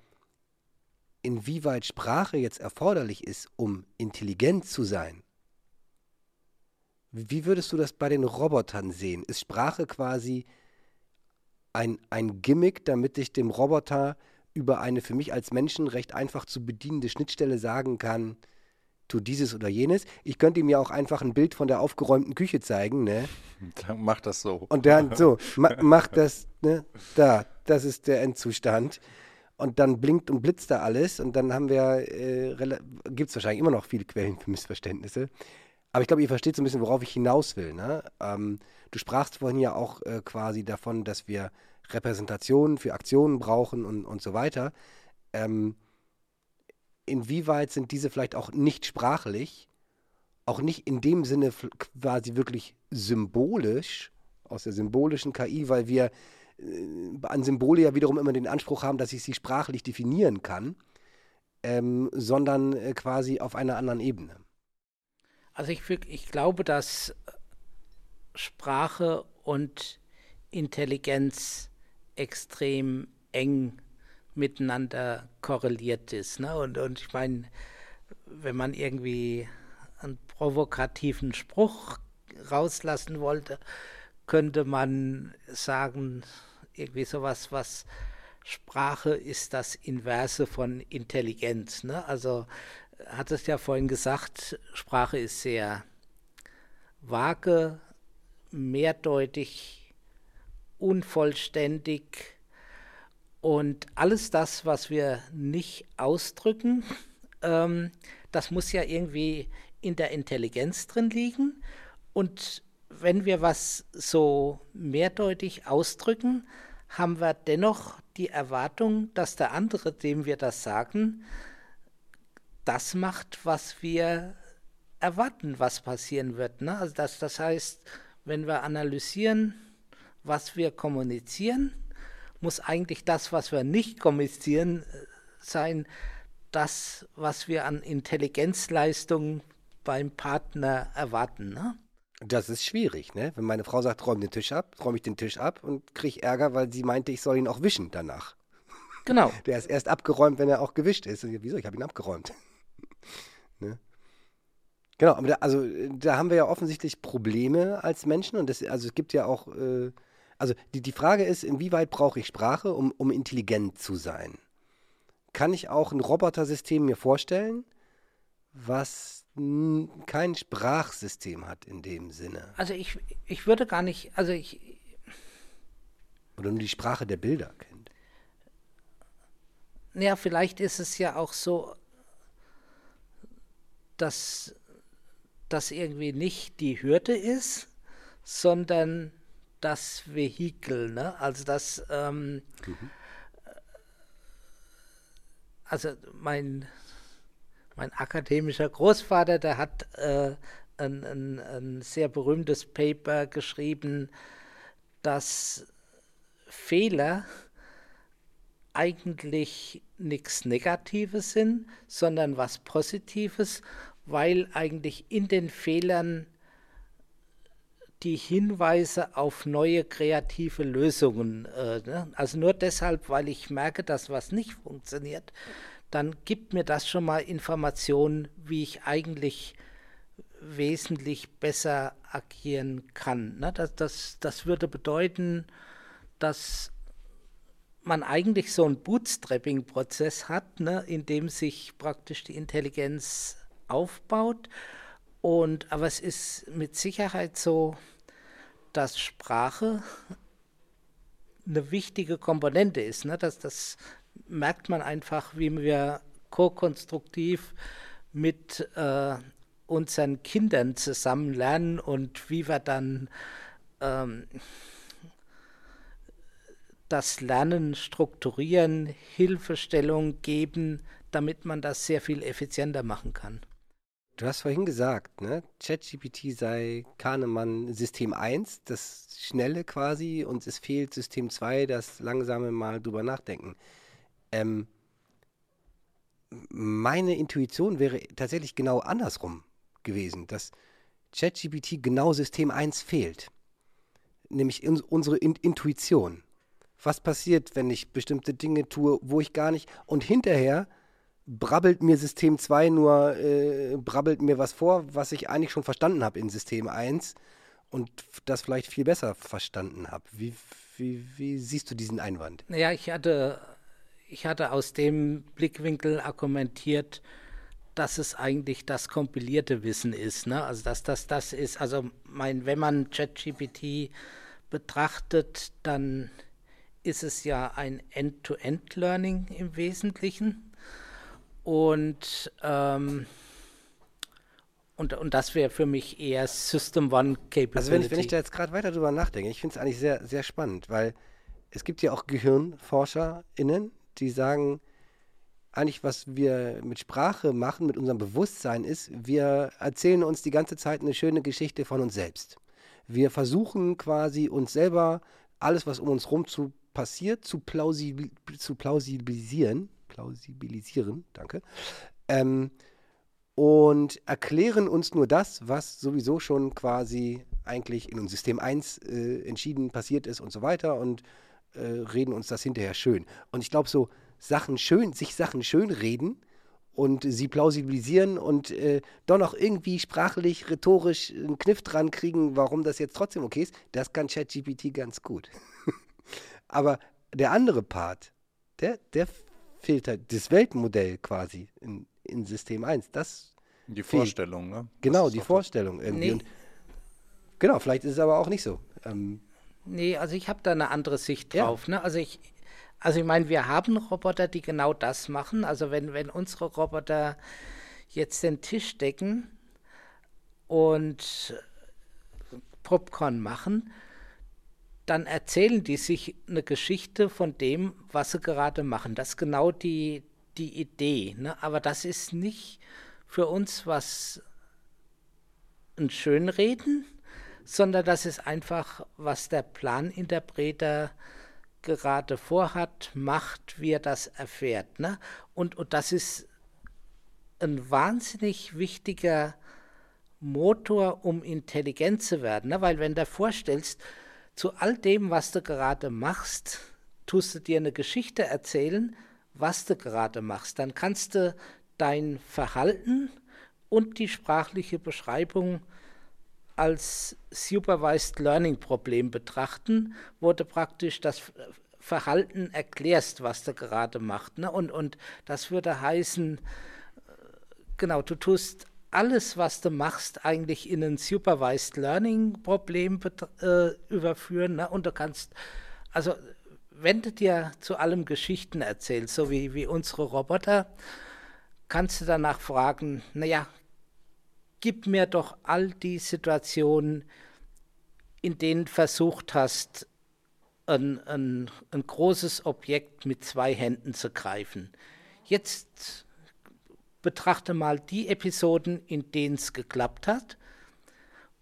inwieweit Sprache jetzt erforderlich ist, um intelligent zu sein. Wie würdest du das bei den Robotern sehen? Ist Sprache quasi ein, ein Gimmick, damit ich dem Roboter über eine für mich als Menschen recht einfach zu bedienende Schnittstelle sagen kann, tu dieses oder jenes. Ich könnte ihm ja auch einfach ein Bild von der aufgeräumten Küche zeigen, ne? Dann mach das so. Und dann so, ma, <laughs> mach das, ne? Da, das ist der Endzustand und dann blinkt und blitzt da alles und dann haben wir, äh, gibt es wahrscheinlich immer noch viele Quellen für Missverständnisse. Aber ich glaube, ihr versteht so ein bisschen, worauf ich hinaus will. Ne? Ähm, du sprachst vorhin ja auch äh, quasi davon, dass wir Repräsentationen für Aktionen brauchen und, und so weiter. Ähm, inwieweit sind diese vielleicht auch nicht sprachlich, auch nicht in dem Sinne quasi wirklich symbolisch, aus der symbolischen KI, weil wir äh, an Symbole ja wiederum immer den Anspruch haben, dass ich sie sprachlich definieren kann, ähm, sondern äh, quasi auf einer anderen Ebene. Also ich, ich glaube, dass Sprache und Intelligenz extrem eng miteinander korreliert ist. Ne? Und, und ich meine, wenn man irgendwie einen provokativen Spruch rauslassen wollte, könnte man sagen, irgendwie sowas, was Sprache ist das Inverse von Intelligenz. Ne? Also hat es ja vorhin gesagt, Sprache ist sehr vage, mehrdeutig, unvollständig Und alles das, was wir nicht ausdrücken, <laughs> ähm, das muss ja irgendwie in der Intelligenz drin liegen. Und wenn wir was so mehrdeutig ausdrücken, haben wir dennoch die Erwartung, dass der andere, dem wir das sagen, das macht, was wir erwarten, was passieren wird. Ne? Also das, das heißt, wenn wir analysieren, was wir kommunizieren, muss eigentlich das, was wir nicht kommunizieren, sein, das, was wir an Intelligenzleistung beim Partner erwarten. Ne? Das ist schwierig, ne? Wenn meine Frau sagt, räum den Tisch ab, räume ich den Tisch ab und kriege Ärger, weil sie meinte, ich soll ihn auch wischen danach. Genau. <laughs> Der ist erst abgeräumt, wenn er auch gewischt ist. Und wieso? Ich habe ihn abgeräumt. <laughs> ne? Genau, aber da, also da haben wir ja offensichtlich Probleme als Menschen und das, also es gibt ja auch, äh, also die, die Frage ist, inwieweit brauche ich Sprache, um, um intelligent zu sein? Kann ich auch ein Robotersystem mir vorstellen, was kein Sprachsystem hat in dem Sinne. Also ich, ich würde gar nicht, also ich. Oder nur die Sprache der Bilder kennt. Ja, vielleicht ist es ja auch so, dass das irgendwie nicht die Hürde ist, sondern das Vehikel, ne? Also das, ähm, mhm. also mein mein akademischer Großvater, der hat äh, ein, ein, ein sehr berühmtes Paper geschrieben, dass Fehler eigentlich nichts Negatives sind, sondern was Positives, weil eigentlich in den Fehlern die Hinweise auf neue kreative Lösungen, äh, ne? also nur deshalb, weil ich merke, dass was nicht funktioniert, dann gibt mir das schon mal Informationen, wie ich eigentlich wesentlich besser agieren kann. Ne? Das, das, das würde bedeuten, dass man eigentlich so einen Bootstrapping-Prozess hat, ne, in dem sich praktisch die Intelligenz aufbaut. Und, aber es ist mit Sicherheit so, dass Sprache eine wichtige Komponente ist. Ne? Dass das merkt man einfach, wie wir ko-konstruktiv mit äh, unseren Kindern zusammen lernen und wie wir dann ähm, das Lernen strukturieren, Hilfestellung geben, damit man das sehr viel effizienter machen kann. Du hast vorhin gesagt, ne? ChatGPT sei Kahnemann System 1, das Schnelle quasi, und es fehlt System 2, das langsame Mal drüber nachdenken. Ähm, meine Intuition wäre tatsächlich genau andersrum gewesen, dass ChatGPT genau System 1 fehlt. Nämlich in, unsere in Intuition. Was passiert, wenn ich bestimmte Dinge tue, wo ich gar nicht. Und hinterher brabbelt mir System 2 nur, äh, brabbelt mir was vor, was ich eigentlich schon verstanden habe in System 1 und das vielleicht viel besser verstanden habe. Wie, wie, wie siehst du diesen Einwand? Naja, ich hatte ich hatte aus dem Blickwinkel argumentiert, dass es eigentlich das kompilierte Wissen ist. Ne? Also dass das das ist. Also mein, wenn man ChatGPT betrachtet, dann ist es ja ein End-to-End-Learning im Wesentlichen. Und, ähm, und, und das wäre für mich eher System One Capability. Also wenn ich, wenn ich da jetzt gerade weiter drüber nachdenke, ich finde es eigentlich sehr, sehr spannend, weil es gibt ja auch GehirnforscherInnen, die sagen, eigentlich, was wir mit Sprache machen, mit unserem Bewusstsein ist, wir erzählen uns die ganze Zeit eine schöne Geschichte von uns selbst. Wir versuchen quasi uns selber alles, was um uns herum zu passiert, zu, plausibil zu plausibilisieren. Plausibilisieren, danke. Ähm, und erklären uns nur das, was sowieso schon quasi eigentlich in System 1 äh, entschieden passiert ist und so weiter. Und äh, reden uns das hinterher schön. Und ich glaube, so Sachen schön, sich Sachen schön reden und sie plausibilisieren und äh, doch noch irgendwie sprachlich, rhetorisch einen Kniff dran kriegen, warum das jetzt trotzdem okay ist, das kann ChatGPT ganz gut. <laughs> Aber der andere Part, der, der fehlt halt, das Weltmodell quasi in, in System 1, das Die fehlt. Vorstellung, ne? Genau, die Vorstellung irgendwie. Nee. Und, genau, vielleicht ist es aber auch nicht so. Ähm, Nee, also ich habe da eine andere Sicht drauf. Ja. Ne? Also ich, Also ich meine, wir haben Roboter, die genau das machen. Also wenn, wenn unsere Roboter jetzt den Tisch decken und Popcorn machen, dann erzählen die sich eine Geschichte von dem, was sie gerade machen. Das ist genau die, die Idee. Ne? Aber das ist nicht für uns was ein Schönreden, sondern das ist einfach, was der Planinterpreter gerade vorhat, macht, wie er das erfährt. Ne? Und, und das ist ein wahnsinnig wichtiger Motor, um intelligent zu werden. Ne? Weil wenn du vorstellst, zu all dem, was du gerade machst, tust du dir eine Geschichte erzählen, was du gerade machst. Dann kannst du dein Verhalten und die sprachliche Beschreibung als Supervised Learning Problem betrachten, wo du praktisch das Verhalten erklärst, was du gerade machst. Ne? Und, und das würde heißen, genau, du tust alles, was du machst, eigentlich in ein Supervised Learning Problem äh, überführen. Ne? Und du kannst, also wenn du dir zu allem Geschichten erzählst, so wie, wie unsere Roboter, kannst du danach fragen, naja, gib mir doch all die Situationen, in denen versucht hast, ein, ein, ein großes Objekt mit zwei Händen zu greifen. Jetzt betrachte mal die Episoden, in denen es geklappt hat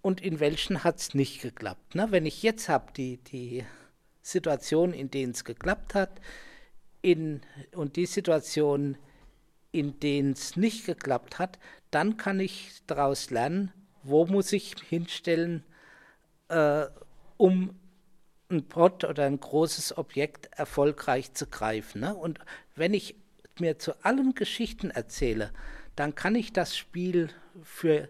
und in welchen hat es nicht geklappt. Ne? Wenn ich jetzt habe die, die Situation, in denen es geklappt hat in, und die Situation, in denen es nicht geklappt hat, dann kann ich daraus lernen, wo muss ich hinstellen, äh, um ein Pot oder ein großes Objekt erfolgreich zu greifen. Ne? Und wenn ich mir zu allem Geschichten erzähle, dann kann ich das Spiel für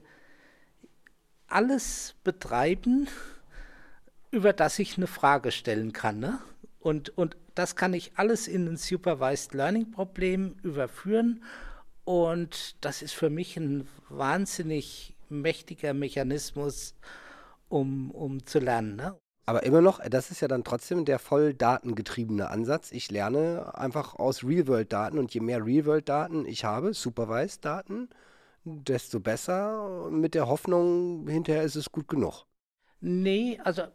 alles betreiben, über das ich eine Frage stellen kann. Ne? Und, und das kann ich alles in ein Supervised Learning Problem überführen. Und das ist für mich ein wahnsinnig mächtiger Mechanismus, um, um zu lernen. Ne? Aber immer noch, das ist ja dann trotzdem der voll datengetriebene Ansatz. Ich lerne einfach aus Real-World-Daten und je mehr Real-World-Daten ich habe, Supervised-Daten, desto besser mit der Hoffnung, hinterher ist es gut genug. Nee, also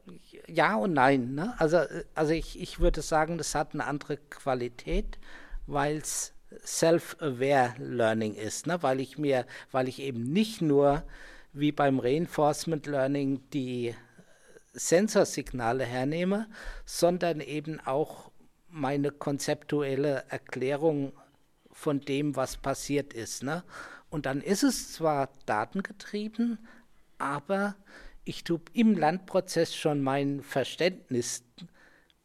ja und nein. Ne? Also, also ich, ich würde sagen, das hat eine andere Qualität, weil es Self-Aware Learning ist, ne? weil ich mir, weil ich eben nicht nur wie beim Reinforcement Learning die Sensorsignale hernehme, sondern eben auch meine konzeptuelle Erklärung von dem, was passiert ist. Ne? Und dann ist es zwar datengetrieben, aber ich tue im Lernprozess schon mein Verständnis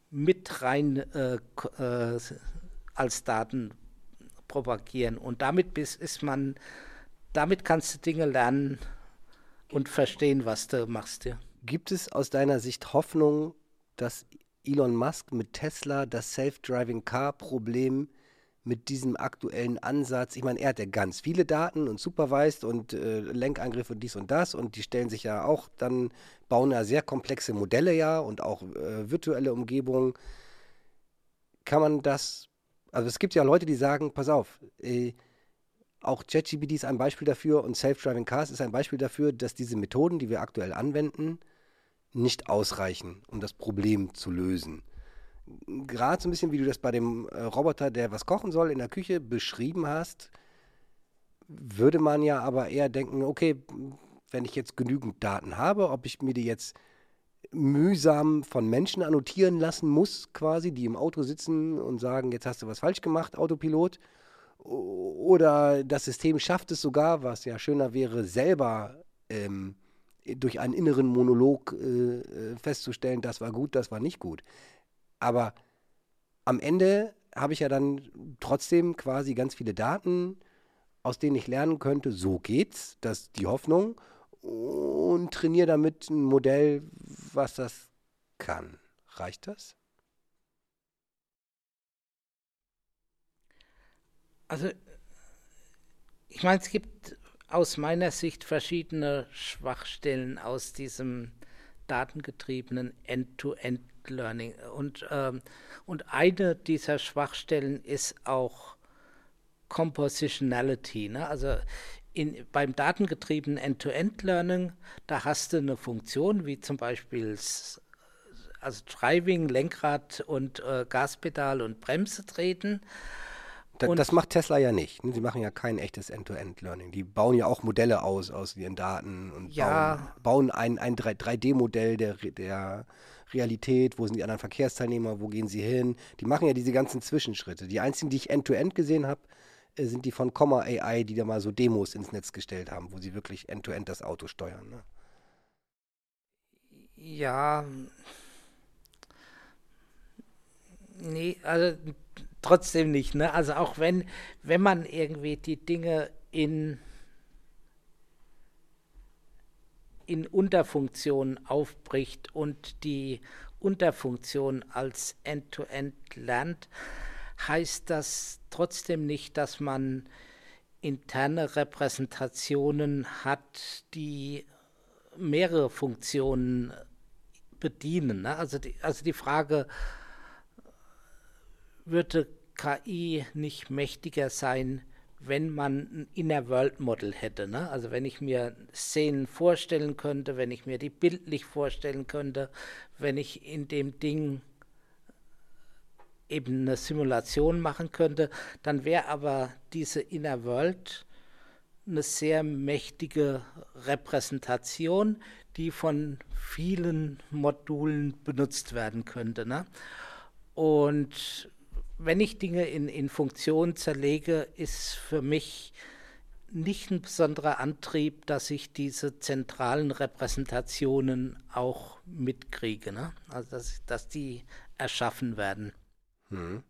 mit rein äh, äh, als Daten propagieren. Und damit ist man, damit kannst du Dinge lernen und verstehen, was du machst. Ja. Gibt es aus deiner Sicht Hoffnung, dass Elon Musk mit Tesla das Self-Driving Car-Problem mit diesem aktuellen Ansatz, ich meine, er hat ja ganz viele Daten und supervised und äh, Lenkangriffe und dies und das und die stellen sich ja auch dann, bauen ja sehr komplexe Modelle ja und auch äh, virtuelle Umgebungen. Kann man das, also es gibt ja Leute, die sagen, pass auf, äh, auch ChatGPT ist ein Beispiel dafür und Self-Driving Cars ist ein Beispiel dafür, dass diese Methoden, die wir aktuell anwenden, nicht ausreichen, um das Problem zu lösen. Gerade so ein bisschen, wie du das bei dem äh, Roboter, der was kochen soll in der Küche, beschrieben hast, würde man ja aber eher denken, okay, wenn ich jetzt genügend Daten habe, ob ich mir die jetzt mühsam von Menschen annotieren lassen muss, quasi, die im Auto sitzen und sagen, jetzt hast du was falsch gemacht, Autopilot, oder das System schafft es sogar, was ja schöner wäre, selber ähm, durch einen inneren Monolog äh, äh, festzustellen, das war gut, das war nicht gut. Aber am Ende habe ich ja dann trotzdem quasi ganz viele Daten, aus denen ich lernen könnte, so geht's, das die Hoffnung, und trainiere damit ein Modell, was das kann. Reicht das? Also, ich meine, es gibt aus meiner Sicht verschiedene Schwachstellen aus diesem datengetriebenen End-to-End Learning. Und, ähm, und eine dieser Schwachstellen ist auch Compositionality. Ne? Also in, beim datengetriebenen End-to-End-Learning, da hast du eine Funktion wie zum Beispiel also Driving, Lenkrad und äh, Gaspedal und Bremse treten. Da, das macht Tesla ja nicht. Ne? Sie machen ja kein echtes End-to-End-Learning. Die bauen ja auch Modelle aus aus ihren Daten und ja. bauen, bauen ein, ein 3D-Modell der, der Realität, wo sind die anderen Verkehrsteilnehmer, wo gehen sie hin. Die machen ja diese ganzen Zwischenschritte. Die einzigen, die ich End-to-End -End gesehen habe, äh, sind die von Comma AI, die da mal so Demos ins Netz gestellt haben, wo sie wirklich End-to-End -End das Auto steuern. Ne? Ja. Nee, also trotzdem nicht, ne? Also auch wenn, wenn man irgendwie die Dinge in, in Unterfunktionen aufbricht und die Unterfunktion als End-to-End -End lernt, heißt das trotzdem nicht, dass man interne Repräsentationen hat, die mehrere Funktionen bedienen. Ne? Also, die, also die Frage, würde KI nicht mächtiger sein, wenn man ein Inner World Model hätte. Ne? Also wenn ich mir Szenen vorstellen könnte, wenn ich mir die bildlich vorstellen könnte, wenn ich in dem Ding eben eine Simulation machen könnte, dann wäre aber diese Inner World eine sehr mächtige Repräsentation, die von vielen Modulen benutzt werden könnte. Ne? Und wenn ich Dinge in, in Funktion zerlege, ist für mich nicht ein besonderer Antrieb, dass ich diese zentralen Repräsentationen auch mitkriege. Ne? Also, dass, dass die erschaffen werden. Hm.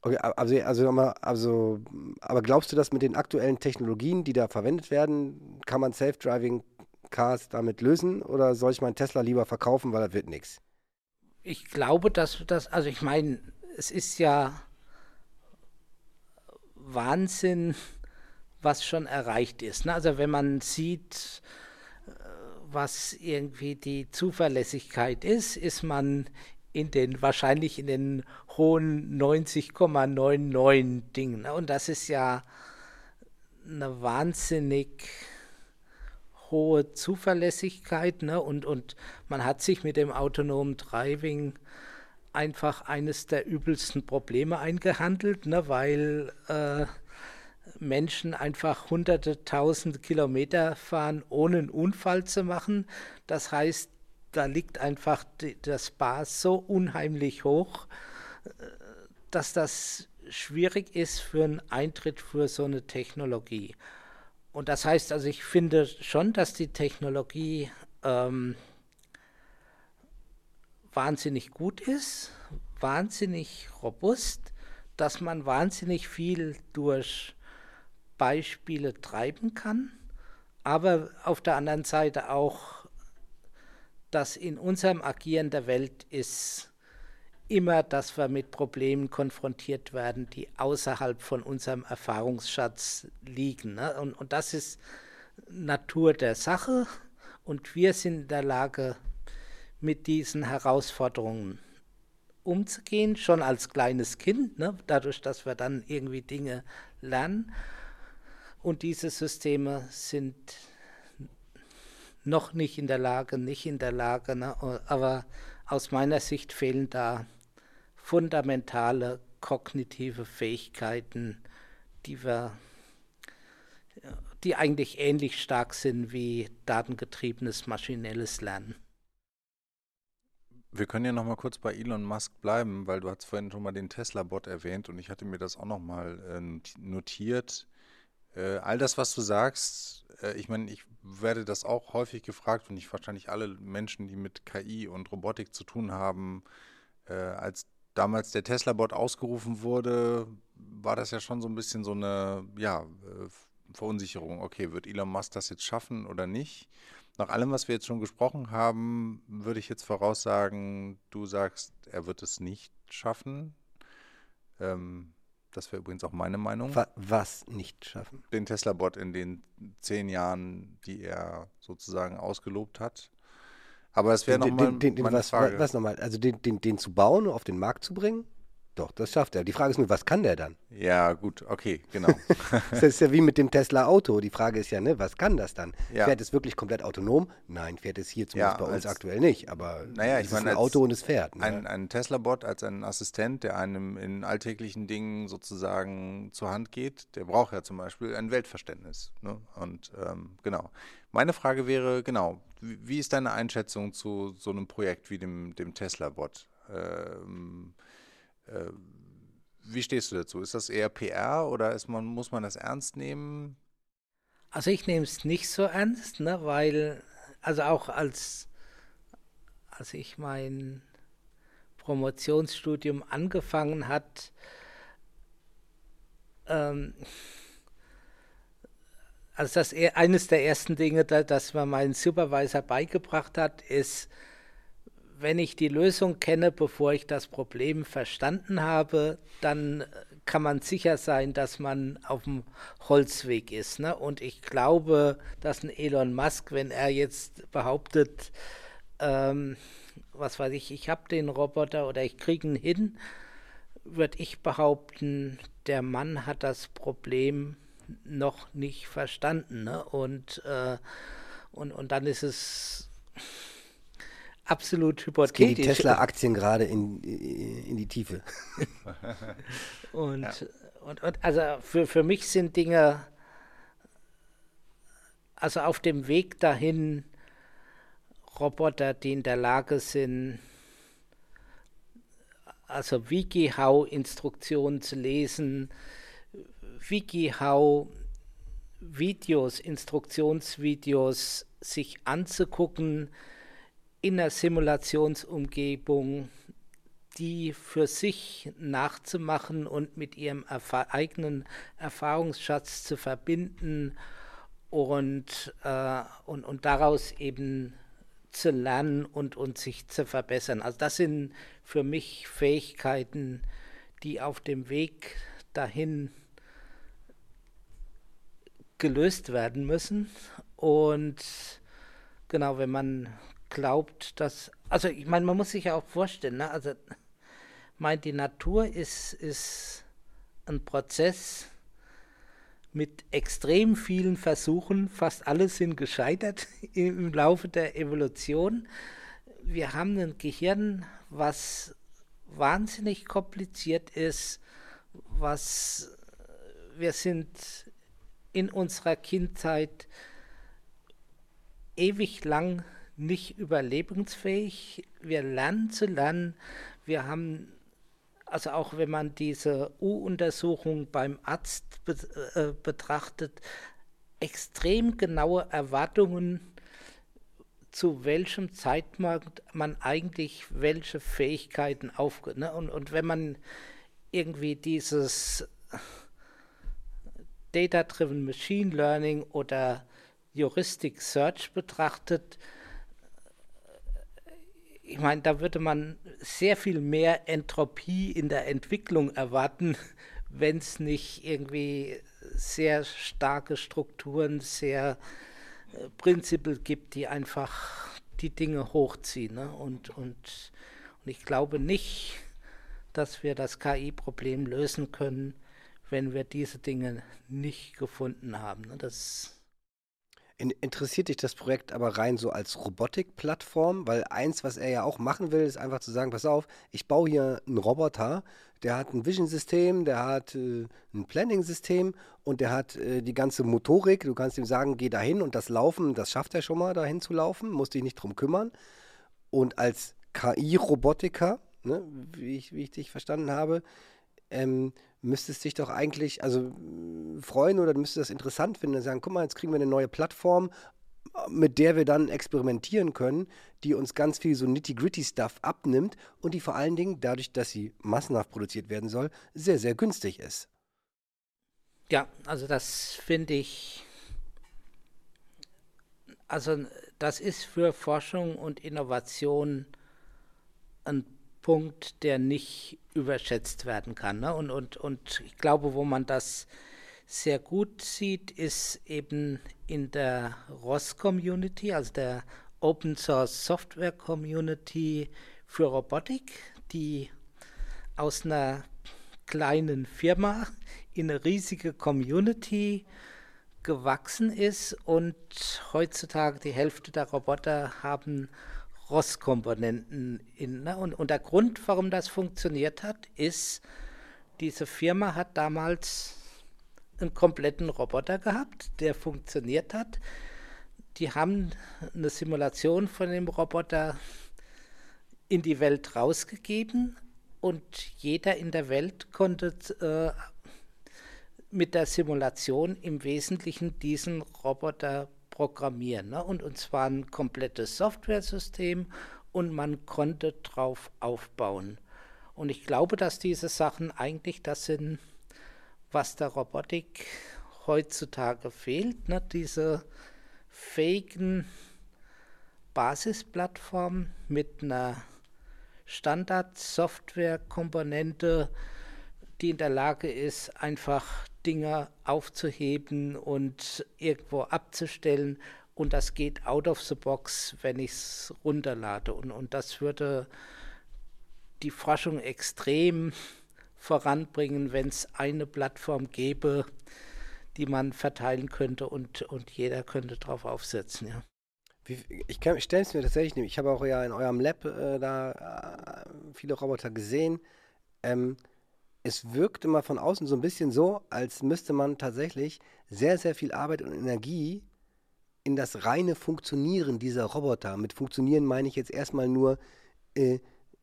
Okay, also, also, also, aber glaubst du, dass mit den aktuellen Technologien, die da verwendet werden, kann man Self-Driving Cars damit lösen oder soll ich meinen Tesla lieber verkaufen, weil das wird nichts? Ich glaube, dass das, also ich meine, es ist ja Wahnsinn, was schon erreicht ist. Ne? Also wenn man sieht, äh, was irgendwie die Zuverlässigkeit ist, ist man in den wahrscheinlich in den hohen 90,99 Dingen. Ne? Und das ist ja eine wahnsinnig hohe Zuverlässigkeit ne? und, und man hat sich mit dem autonomen Driving einfach eines der übelsten Probleme eingehandelt, ne? weil äh, Menschen einfach hunderte, tausende Kilometer fahren, ohne einen Unfall zu machen. Das heißt, da liegt einfach die, das Bar so unheimlich hoch, äh, dass das schwierig ist für einen Eintritt für so eine Technologie. Und das heißt also, ich finde schon, dass die Technologie ähm, wahnsinnig gut ist, wahnsinnig robust, dass man wahnsinnig viel durch Beispiele treiben kann, aber auf der anderen Seite auch, dass in unserem Agieren der Welt ist immer, dass wir mit Problemen konfrontiert werden, die außerhalb von unserem Erfahrungsschatz liegen. Ne? Und, und das ist Natur der Sache und wir sind in der Lage, mit diesen Herausforderungen umzugehen, schon als kleines Kind, ne? dadurch, dass wir dann irgendwie Dinge lernen. Und diese Systeme sind noch nicht in der Lage, nicht in der Lage, ne? aber aus meiner Sicht fehlen da fundamentale kognitive Fähigkeiten, die wir die eigentlich ähnlich stark sind wie datengetriebenes maschinelles Lernen. Wir können ja noch mal kurz bei Elon Musk bleiben, weil du hast vorhin schon mal den Tesla-Bot erwähnt und ich hatte mir das auch noch mal äh, notiert. Äh, all das, was du sagst, äh, ich meine, ich werde das auch häufig gefragt und ich wahrscheinlich alle Menschen, die mit KI und Robotik zu tun haben, äh, als damals der Tesla-Bot ausgerufen wurde, war das ja schon so ein bisschen so eine, ja, äh, Verunsicherung. Okay, wird Elon Musk das jetzt schaffen oder nicht? Nach allem, was wir jetzt schon gesprochen haben, würde ich jetzt voraussagen, du sagst, er wird es nicht schaffen. Ähm, das wäre übrigens auch meine Meinung. Was nicht schaffen? Den Tesla-Bot in den zehn Jahren, die er sozusagen ausgelobt hat. Aber es wäre nochmal meine was, Frage. Was nochmal? Also den, den, den zu bauen, auf den Markt zu bringen? Doch, das schafft er. Die Frage ist nur, was kann der dann? Ja, gut, okay, genau. <laughs> das ist ja wie mit dem Tesla Auto. Die Frage ist ja, ne, was kann das dann? Ja. Fährt es wirklich komplett autonom? Nein, fährt es hier zumindest ja, bei uns als, aktuell nicht. Aber naja, ich es meine, ist ein Auto und es fährt. Ne? Ein, ein Tesla-Bot als ein Assistent, der einem in alltäglichen Dingen sozusagen zur Hand geht, der braucht ja zum Beispiel ein Weltverständnis. Ne? Und ähm, genau. Meine Frage wäre, genau, wie, ist deine Einschätzung zu so einem Projekt wie dem, dem Tesla-Bot? Ähm, äh, wie stehst du dazu? Ist das eher PR oder man, muss man das ernst nehmen? Also ich nehme es nicht so ernst, ne, weil, also auch als, als ich mein Promotionsstudium angefangen hat, ähm, also das eines der ersten Dinge, das mir mein Supervisor beigebracht hat, ist, wenn ich die Lösung kenne, bevor ich das Problem verstanden habe, dann kann man sicher sein, dass man auf dem Holzweg ist. Ne? Und ich glaube, dass ein Elon Musk, wenn er jetzt behauptet, ähm, was weiß ich, ich habe den Roboter oder ich kriege ihn hin, würde ich behaupten, der Mann hat das Problem noch nicht verstanden. Ne? Und, äh, und, und dann ist es absolut hypothetisch. Gehen die Tesla-Aktien gerade in, in die Tiefe. <laughs> und, ja. und, und also für, für mich sind Dinge, also auf dem Weg dahin, Roboter, die in der Lage sind, also WikiHow-Instruktionen zu lesen, WikiHow-Videos, Instruktionsvideos sich anzugucken, in der Simulationsumgebung die für sich nachzumachen und mit ihrem erf eigenen Erfahrungsschatz zu verbinden und, äh, und, und daraus eben zu lernen und, und sich zu verbessern. Also das sind für mich Fähigkeiten, die auf dem Weg dahin gelöst werden müssen. Und genau, wenn man glaubt, dass, also ich meine, man muss sich ja auch vorstellen, ne? also meine, die Natur ist, ist ein Prozess mit extrem vielen Versuchen, fast alle sind gescheitert <laughs> im Laufe der Evolution. Wir haben ein Gehirn, was wahnsinnig kompliziert ist, was wir sind in unserer Kindheit ewig lang nicht überlebensfähig. Wir lernen zu lernen. Wir haben, also auch wenn man diese U-Untersuchung beim Arzt be äh, betrachtet, extrem genaue Erwartungen, zu welchem Zeitpunkt man eigentlich welche Fähigkeiten aufgeht. Ne? Und, und wenn man irgendwie dieses Data-Driven Machine Learning oder Heuristic Search betrachtet, ich meine, da würde man sehr viel mehr Entropie in der Entwicklung erwarten, <laughs> wenn es nicht irgendwie sehr starke Strukturen, sehr äh, Prinzipien gibt, die einfach die Dinge hochziehen. Ne? Und, und, und ich glaube nicht, dass wir das KI-Problem lösen können, wenn wir diese Dinge nicht gefunden haben. Ne? Das in, interessiert dich das Projekt aber rein so als Robotikplattform? Weil eins, was er ja auch machen will, ist einfach zu sagen, pass auf, ich baue hier einen Roboter, der hat ein Vision-System, der hat äh, ein Planning-System und der hat äh, die ganze Motorik. Du kannst ihm sagen, geh dahin und das Laufen, das schafft er schon mal, dahin zu laufen, musst dich nicht drum kümmern. Und als KI-Robotiker, ne, wie, ich, wie ich dich verstanden habe, ähm, müsstest dich doch eigentlich also freuen oder müsstest das interessant finden und sagen, guck mal, jetzt kriegen wir eine neue Plattform, mit der wir dann experimentieren können, die uns ganz viel so nitty-gritty-Stuff abnimmt und die vor allen Dingen, dadurch, dass sie massenhaft produziert werden soll, sehr, sehr günstig ist. Ja, also das finde ich, also das ist für Forschung und Innovation ein Punkt, der nicht überschätzt werden kann. Ne? Und, und, und ich glaube, wo man das sehr gut sieht, ist eben in der ROS-Community, also der Open Source Software Community für Robotik, die aus einer kleinen Firma in eine riesige Community gewachsen ist und heutzutage die Hälfte der Roboter haben ROS-Komponenten in. Ne? Und, und der Grund, warum das funktioniert hat, ist, diese Firma hat damals einen kompletten Roboter gehabt, der funktioniert hat. Die haben eine Simulation von dem Roboter in die Welt rausgegeben und jeder in der Welt konnte äh, mit der Simulation im Wesentlichen diesen Roboter programmieren. Ne? Und, und zwar ein komplettes Software-System und man konnte drauf aufbauen. Und ich glaube, dass diese Sachen eigentlich das sind, was der Robotik heutzutage fehlt. Ne? Diese fähigen Basisplattformen mit einer Standard-Software-Komponente, die in der Lage ist, einfach Dinge aufzuheben und irgendwo abzustellen. Und das geht out of the box, wenn ich es runterlade. Und, und das würde die Forschung extrem voranbringen, wenn es eine Plattform gäbe, die man verteilen könnte und, und jeder könnte drauf aufsetzen. Ja. Wie, ich stelle es mir tatsächlich, ich habe auch ja in eurem Lab äh, da äh, viele Roboter gesehen. Ähm, es wirkt immer von außen so ein bisschen so, als müsste man tatsächlich sehr, sehr viel Arbeit und Energie in das reine Funktionieren dieser Roboter. Mit Funktionieren meine ich jetzt erstmal nur, äh,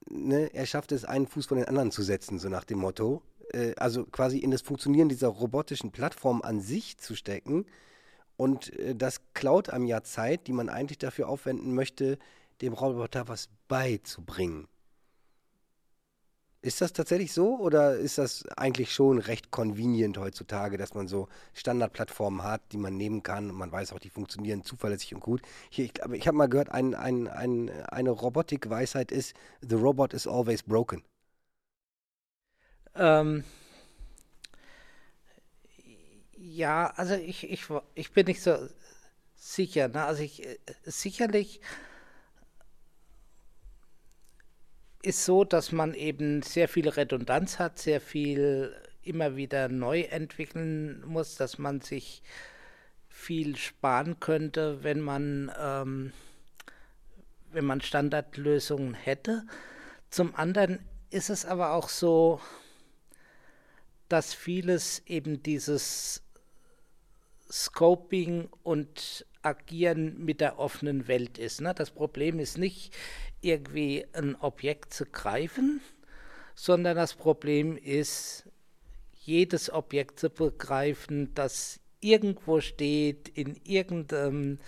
ne, er schafft es, einen Fuß von den anderen zu setzen, so nach dem Motto. Äh, also quasi in das Funktionieren dieser robotischen Plattform an sich zu stecken. Und äh, das klaut einem ja Zeit, die man eigentlich dafür aufwenden möchte, dem Roboter was beizubringen. Ist das tatsächlich so oder ist das eigentlich schon recht convenient heutzutage, dass man so Standardplattformen hat, die man nehmen kann und man weiß auch, die funktionieren zuverlässig und gut? Hier, ich, ich habe mal gehört, ein, ein, ein, eine Robotik-Weisheit ist, the robot is always broken. Ähm, ja, also ich, ich, ich bin nicht so sicher. Ne? Also ich äh, sicherlich ist so, dass man eben sehr viel Redundanz hat, sehr viel immer wieder neu entwickeln muss, dass man sich viel sparen könnte, wenn man, ähm, wenn man Standardlösungen hätte. Zum anderen ist es aber auch so, dass vieles eben dieses Scoping und Agieren mit der offenen Welt ist. Ne? Das Problem ist nicht, irgendwie ein Objekt zu greifen, sondern das Problem ist, jedes Objekt zu begreifen, das irgendwo steht, in irgendeinem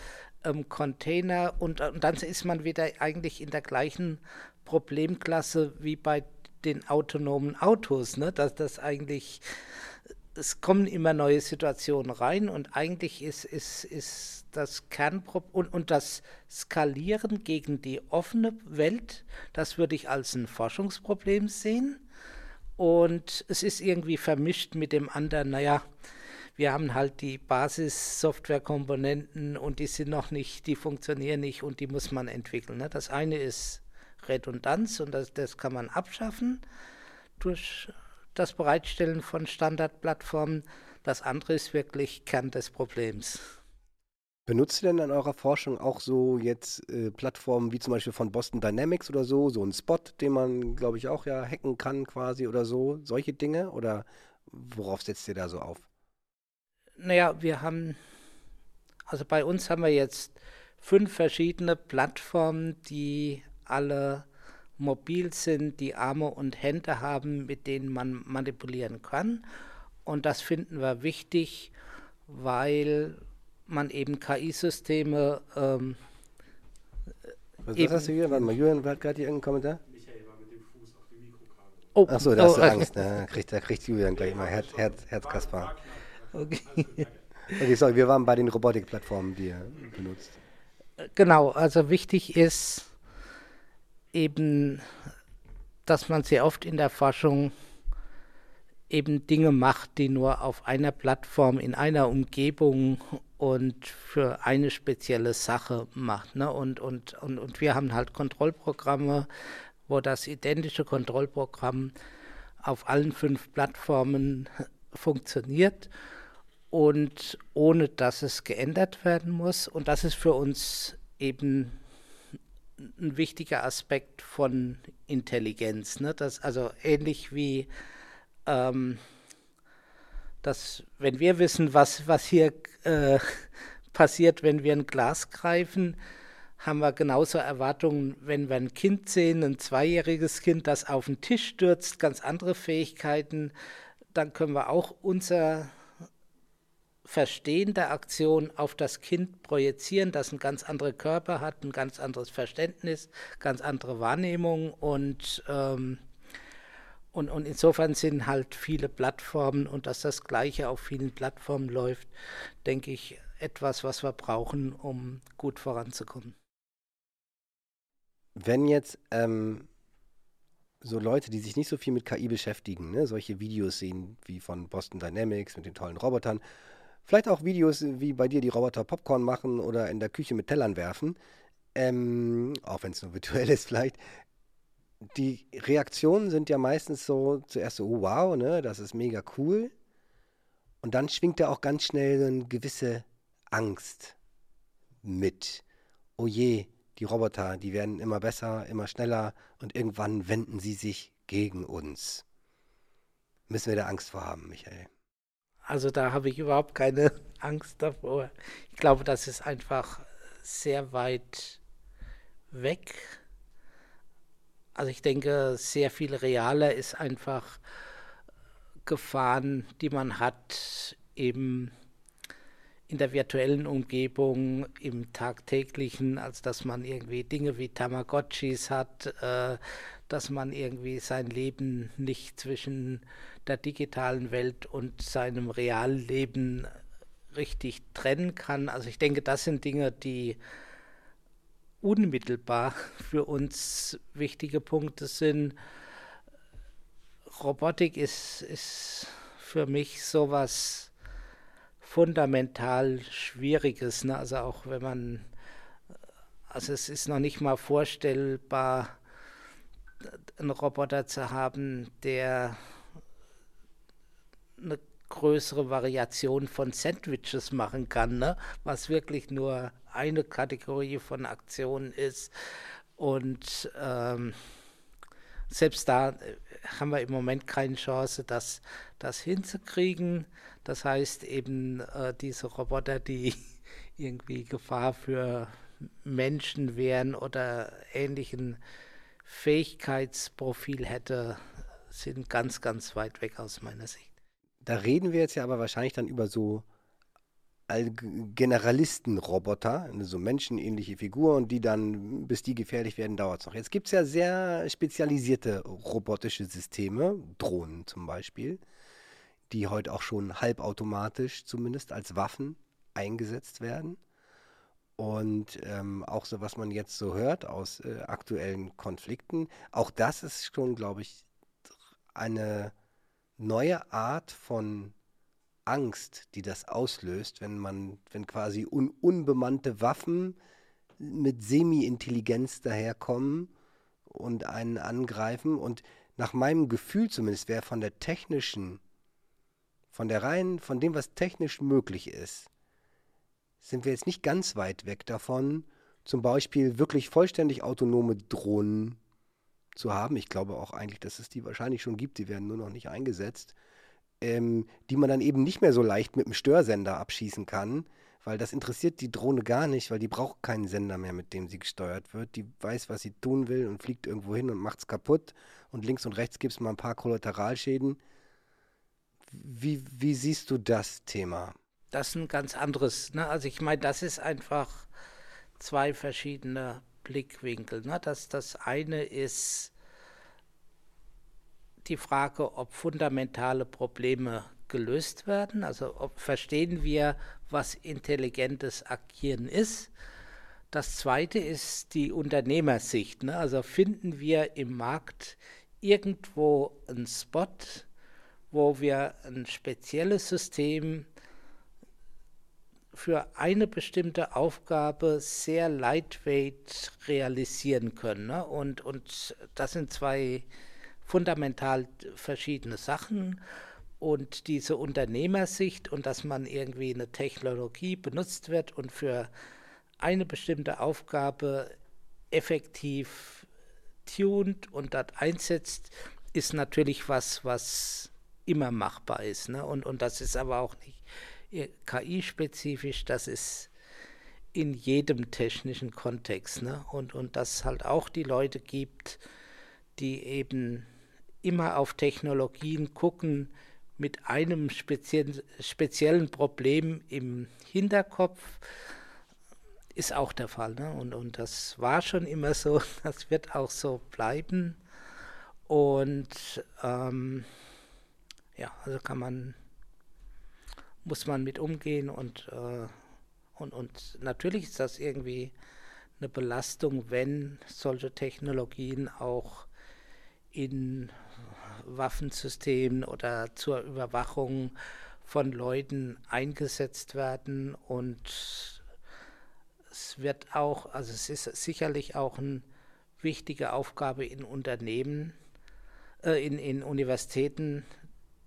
ähm, Container und, und dann ist man wieder eigentlich in der gleichen Problemklasse wie bei den autonomen Autos, ne? dass das eigentlich, es kommen immer neue Situationen rein und eigentlich ist, ist, ist das Kernproblem und, und das Skalieren gegen die offene Welt, das würde ich als ein Forschungsproblem sehen. Und es ist irgendwie vermischt mit dem anderen, naja, wir haben halt die Basis-Software-Komponenten und die sind noch nicht, die funktionieren nicht und die muss man entwickeln. Ne? Das eine ist Redundanz und das, das kann man abschaffen durch das Bereitstellen von Standardplattformen. Das andere ist wirklich Kern des Problems. Benutzt ihr denn in eurer Forschung auch so jetzt äh, Plattformen wie zum Beispiel von Boston Dynamics oder so, so ein Spot, den man, glaube ich, auch ja hacken kann quasi oder so, solche Dinge? Oder worauf setzt ihr da so auf? Naja, wir haben, also bei uns haben wir jetzt fünf verschiedene Plattformen, die alle mobil sind, die Arme und Hände haben, mit denen man manipulieren kann. Und das finden wir wichtig, weil man eben KI-Systeme. Ähm, Was eben, hast du hier? Warte mal, Julian hat gerade hier irgendeinen Kommentar. Michael war mit dem Fuß auf die Mikrokabel. Oh, Achso, da hast du oh, <laughs> Angst. Da kriegt, da kriegt Julian gleich mal Herz, Herz, Herzkaspar. Okay. <laughs> okay, sorry, wir waren bei den Robotikplattformen, die ihr benutzt. Genau, also wichtig ist eben, dass man sehr oft in der Forschung eben Dinge macht, die nur auf einer Plattform, in einer Umgebung und für eine spezielle Sache macht. Ne? Und, und, und, und wir haben halt Kontrollprogramme, wo das identische Kontrollprogramm auf allen fünf Plattformen <laughs> funktioniert und ohne dass es geändert werden muss. Und das ist für uns eben ein wichtiger Aspekt von Intelligenz. Ne? Das, also ähnlich wie ähm, dass, wenn wir wissen, was, was hier äh, <laughs> passiert, wenn wir ein Glas greifen, haben wir genauso Erwartungen, wenn wir ein Kind sehen, ein zweijähriges Kind, das auf den Tisch stürzt, ganz andere Fähigkeiten, dann können wir auch unser Verstehen der Aktion auf das Kind projizieren, das ein ganz andere Körper hat, ein ganz anderes Verständnis, ganz andere Wahrnehmung und ähm, und, und insofern sind halt viele Plattformen und dass das Gleiche auf vielen Plattformen läuft, denke ich, etwas, was wir brauchen, um gut voranzukommen. Wenn jetzt ähm, so Leute, die sich nicht so viel mit KI beschäftigen, ne, solche Videos sehen wie von Boston Dynamics mit den tollen Robotern, vielleicht auch Videos wie bei dir, die Roboter Popcorn machen oder in der Küche mit Tellern werfen, ähm, auch wenn es nur virtuell <laughs> ist vielleicht, die Reaktionen sind ja meistens so zuerst so, oh, wow, ne, das ist mega cool. Und dann schwingt da auch ganz schnell eine gewisse Angst mit. Oh je, die Roboter, die werden immer besser, immer schneller und irgendwann wenden sie sich gegen uns. Müssen wir da Angst vor haben, Michael? Also da habe ich überhaupt keine <laughs> Angst davor. Ich glaube, das ist einfach sehr weit weg also ich denke, sehr viel realer ist einfach Gefahren, die man hat eben in der virtuellen Umgebung, im tagtäglichen, als dass man irgendwie Dinge wie Tamagotchis hat, äh, dass man irgendwie sein Leben nicht zwischen der digitalen Welt und seinem realen Leben richtig trennen kann. Also ich denke, das sind Dinge, die unmittelbar für uns wichtige Punkte sind. Robotik ist, ist für mich sowas fundamental Schwieriges. Ne? Also auch wenn man, also es ist noch nicht mal vorstellbar, einen Roboter zu haben, der eine größere Variation von Sandwiches machen kann, ne? was wirklich nur eine Kategorie von Aktionen ist. Und ähm, selbst da äh, haben wir im Moment keine Chance, das, das hinzukriegen. Das heißt eben äh, diese Roboter, die <laughs> irgendwie Gefahr für Menschen wären oder ähnlichen Fähigkeitsprofil hätte, sind ganz, ganz weit weg aus meiner Sicht. Da reden wir jetzt ja aber wahrscheinlich dann über so Generalisten-Roboter, so menschenähnliche Figuren, die dann, bis die gefährlich werden, dauert es noch. Jetzt gibt es ja sehr spezialisierte robotische Systeme, Drohnen zum Beispiel, die heute auch schon halbautomatisch zumindest als Waffen eingesetzt werden. Und ähm, auch so, was man jetzt so hört aus äh, aktuellen Konflikten, auch das ist schon, glaube ich, eine neue Art von Angst, die das auslöst, wenn man, wenn quasi un unbemannte Waffen mit Semi-Intelligenz daherkommen und einen angreifen. Und nach meinem Gefühl zumindest wäre von der technischen, von der reinen, von dem, was technisch möglich ist, sind wir jetzt nicht ganz weit weg davon, zum Beispiel wirklich vollständig autonome Drohnen zu haben. Ich glaube auch eigentlich, dass es die wahrscheinlich schon gibt, die werden nur noch nicht eingesetzt ähm, die man dann eben nicht mehr so leicht mit dem Störsender abschießen kann, weil das interessiert die Drohne gar nicht, weil die braucht keinen Sender mehr, mit dem sie gesteuert wird. Die weiß, was sie tun will und fliegt irgendwo hin und macht es kaputt. Und links und rechts gibt es mal ein paar Kollateralschäden. Wie, wie siehst du das Thema? Das ist ein ganz anderes. Ne? Also ich meine, das ist einfach zwei verschiedene Blickwinkel. Ne? Das, das eine ist die Frage, ob fundamentale Probleme gelöst werden. Also ob verstehen wir, was intelligentes Agieren ist. Das zweite ist die Unternehmersicht. Ne? Also finden wir im Markt irgendwo einen Spot, wo wir ein spezielles System für eine bestimmte Aufgabe sehr lightweight realisieren können. Ne? Und, und das sind zwei fundamental verschiedene Sachen. Und diese Unternehmersicht und dass man irgendwie eine Technologie benutzt wird und für eine bestimmte Aufgabe effektiv tunt und dort einsetzt, ist natürlich was, was immer machbar ist. Ne? Und, und das ist aber auch nicht KI-spezifisch, das ist in jedem technischen Kontext. Ne? Und, und dass es halt auch die Leute gibt, die eben immer auf Technologien gucken mit einem speziellen, speziellen Problem im Hinterkopf, ist auch der Fall. Ne? Und, und das war schon immer so, <laughs> das wird auch so bleiben. Und ähm, ja, also kann man muss man mit umgehen und, äh, und, und natürlich ist das irgendwie eine Belastung, wenn solche Technologien auch in Waffensystemen oder zur Überwachung von Leuten eingesetzt werden. Und es wird auch, also es ist sicherlich auch eine wichtige Aufgabe in Unternehmen, äh, in, in Universitäten,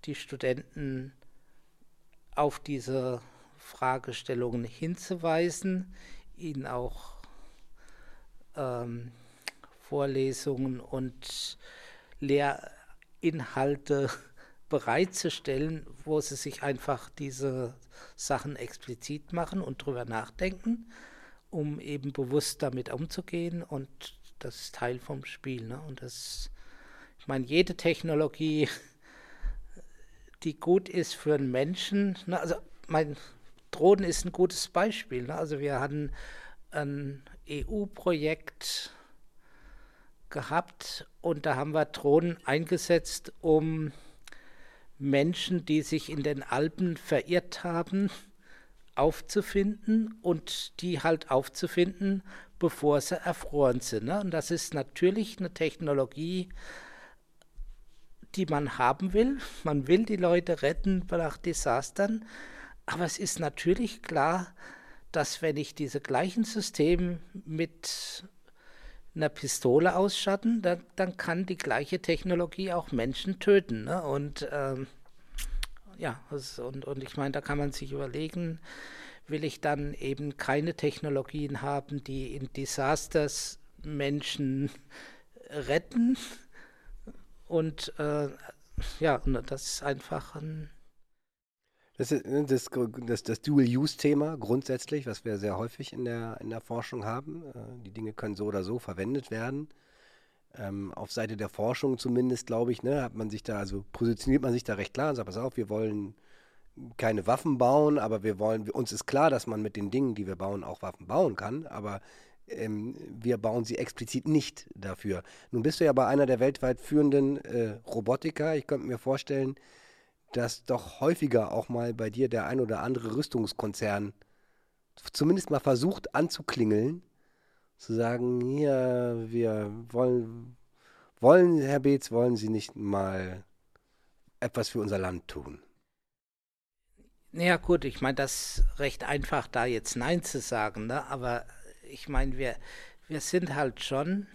die Studenten auf diese Fragestellungen hinzuweisen, ihnen auch ähm, Vorlesungen und Lehrinhalte <laughs> bereitzustellen, wo sie sich einfach diese Sachen explizit machen und drüber nachdenken, um eben bewusst damit umzugehen und das ist Teil vom Spiel. Ne? Und das, ich meine, jede Technologie die gut ist für einen Menschen. Ne? Also mein Drohnen ist ein gutes Beispiel. Ne? Also wir hatten ein EU-Projekt gehabt und da haben wir Drohnen eingesetzt, um Menschen, die sich in den Alpen verirrt haben, aufzufinden und die halt aufzufinden, bevor sie erfroren sind. Ne? Und das ist natürlich eine Technologie, die man haben will. Man will die Leute retten nach Desastern. Aber es ist natürlich klar, dass wenn ich diese gleichen Systeme mit einer Pistole ausstatten, dann, dann kann die gleiche Technologie auch Menschen töten. Ne? Und ähm, ja, und, und ich meine, da kann man sich überlegen, will ich dann eben keine Technologien haben, die in Disasters Menschen retten, und äh, ja, das ist einfach ein. Das ist ne, das, das, das Dual-Use-Thema grundsätzlich, was wir sehr häufig in der, in der Forschung haben. Äh, die Dinge können so oder so verwendet werden. Ähm, auf Seite der Forschung zumindest, glaube ich, ne, hat man sich da, also positioniert man sich da recht klar und sagt, pass auf, wir wollen keine Waffen bauen, aber wir wollen, uns ist klar, dass man mit den Dingen, die wir bauen, auch Waffen bauen kann, aber ähm, wir bauen sie explizit nicht dafür. Nun bist du ja bei einer der weltweit führenden äh, Robotiker. Ich könnte mir vorstellen, dass doch häufiger auch mal bei dir der ein oder andere Rüstungskonzern zumindest mal versucht anzuklingeln, zu sagen, ja, wir wollen, wollen, Herr Beetz, wollen Sie nicht mal etwas für unser Land tun? Ja gut, ich meine, das ist recht einfach, da jetzt Nein zu sagen, ne? aber ich meine, wir, wir sind halt schon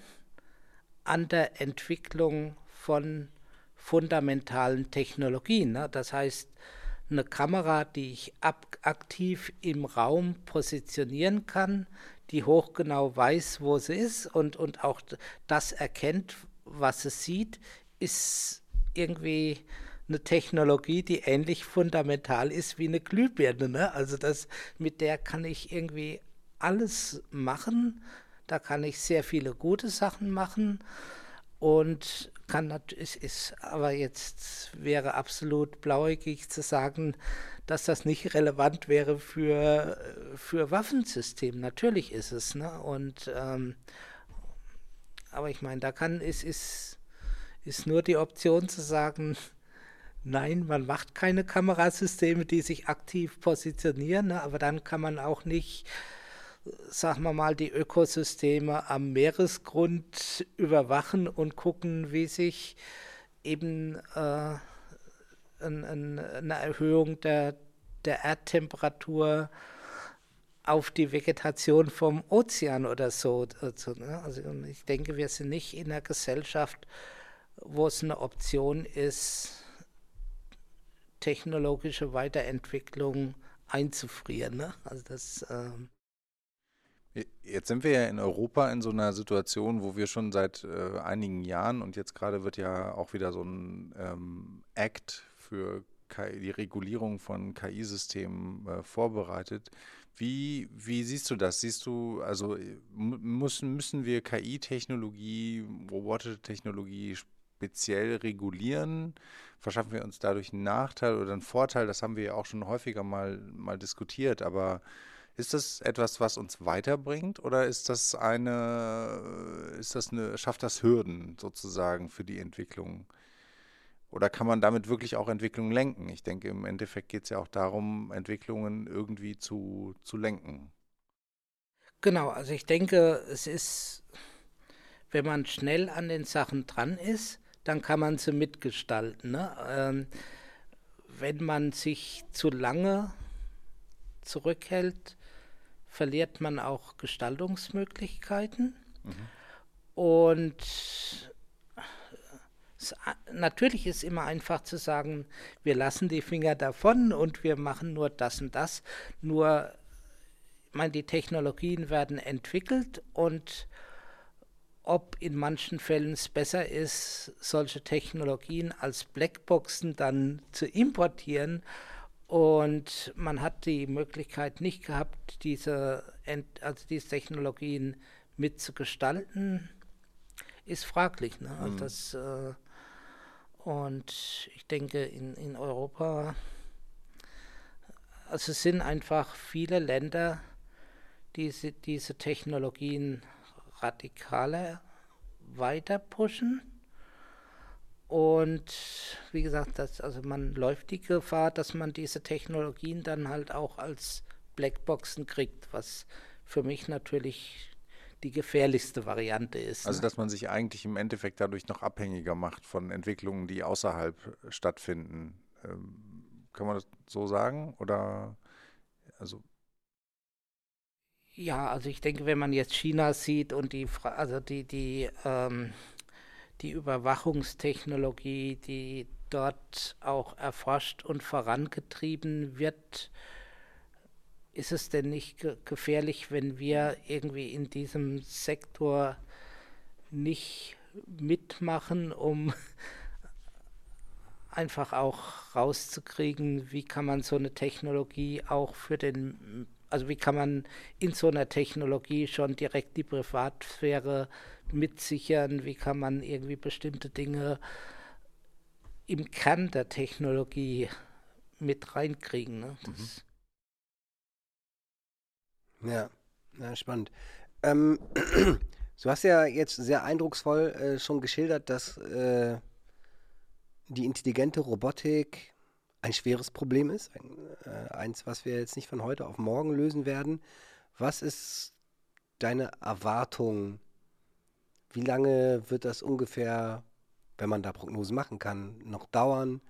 an der Entwicklung von fundamentalen Technologien. Ne? Das heißt, eine Kamera, die ich ab, aktiv im Raum positionieren kann, die hochgenau weiß, wo sie ist und, und auch das erkennt, was es sieht, ist irgendwie eine Technologie, die ähnlich fundamental ist wie eine Glühbirne. Ne? Also das, mit der kann ich irgendwie alles machen. Da kann ich sehr viele gute Sachen machen und kann natürlich, ist aber jetzt wäre absolut blauäugig zu sagen, dass das nicht relevant wäre für, für Waffensystem. Natürlich ist es, ne? Und ähm, aber ich meine, da kann es ist, ist nur die Option zu sagen, nein, man macht keine Kamerasysteme, die sich aktiv positionieren, ne? aber dann kann man auch nicht sagen wir mal, die Ökosysteme am Meeresgrund überwachen und gucken, wie sich eben äh, ein, ein, eine Erhöhung der, der Erdtemperatur auf die Vegetation vom Ozean oder so. Also, ne? also ich denke, wir sind nicht in einer Gesellschaft, wo es eine Option ist, technologische Weiterentwicklung einzufrieren. Ne? Also das ähm Jetzt sind wir ja in Europa in so einer Situation, wo wir schon seit äh, einigen Jahren und jetzt gerade wird ja auch wieder so ein ähm, Act für KI, die Regulierung von KI-Systemen äh, vorbereitet. Wie, wie siehst du das? Siehst du, also müssen, müssen wir KI-Technologie, robotische Technologie speziell regulieren? Verschaffen wir uns dadurch einen Nachteil oder einen Vorteil? Das haben wir ja auch schon häufiger mal, mal diskutiert, aber ist das etwas, was uns weiterbringt oder ist das eine, ist das eine, schafft das Hürden sozusagen für die Entwicklung? Oder kann man damit wirklich auch Entwicklungen lenken? Ich denke, im Endeffekt geht es ja auch darum, Entwicklungen irgendwie zu, zu lenken. Genau, also ich denke, es ist, wenn man schnell an den Sachen dran ist, dann kann man sie mitgestalten. Ne? Ähm, wenn man sich zu lange zurückhält, verliert man auch Gestaltungsmöglichkeiten. Mhm. Und es, natürlich ist immer einfach zu sagen, wir lassen die Finger davon und wir machen nur das und das. Nur, ich meine, die Technologien werden entwickelt und ob in manchen Fällen es besser ist, solche Technologien als Blackboxen dann zu importieren. Und man hat die Möglichkeit nicht gehabt, diese, also diese Technologien mitzugestalten, ist fraglich. Ne? Mhm. das, äh, und ich denke, in, in Europa, also es sind einfach viele Länder, die diese, diese Technologien radikaler weiter pushen. Und wie gesagt, das, also man läuft die Gefahr, dass man diese Technologien dann halt auch als Blackboxen kriegt, was für mich natürlich die gefährlichste Variante ist. Also, ne? dass man sich eigentlich im Endeffekt dadurch noch abhängiger macht von Entwicklungen, die außerhalb stattfinden. Ähm, kann man das so sagen? Oder also ja, also ich denke, wenn man jetzt China sieht und die, also die, die, ähm, die Überwachungstechnologie, die dort auch erforscht und vorangetrieben wird, ist es denn nicht ge gefährlich, wenn wir irgendwie in diesem Sektor nicht mitmachen, um <laughs> einfach auch rauszukriegen, wie kann man so eine Technologie auch für den, also wie kann man in so einer Technologie schon direkt die Privatsphäre mitsichern, wie kann man irgendwie bestimmte Dinge im Kern der Technologie mit reinkriegen. Ne? Mhm. Ja, ja spannend. Ähm, <clears throat> du hast ja jetzt sehr eindrucksvoll äh, schon geschildert, dass äh, die intelligente Robotik ein schweres Problem ist. Ein, äh, eins, was wir jetzt nicht von heute auf morgen lösen werden. Was ist deine Erwartung? Wie lange wird das ungefähr, wenn man da Prognosen machen kann, noch dauern,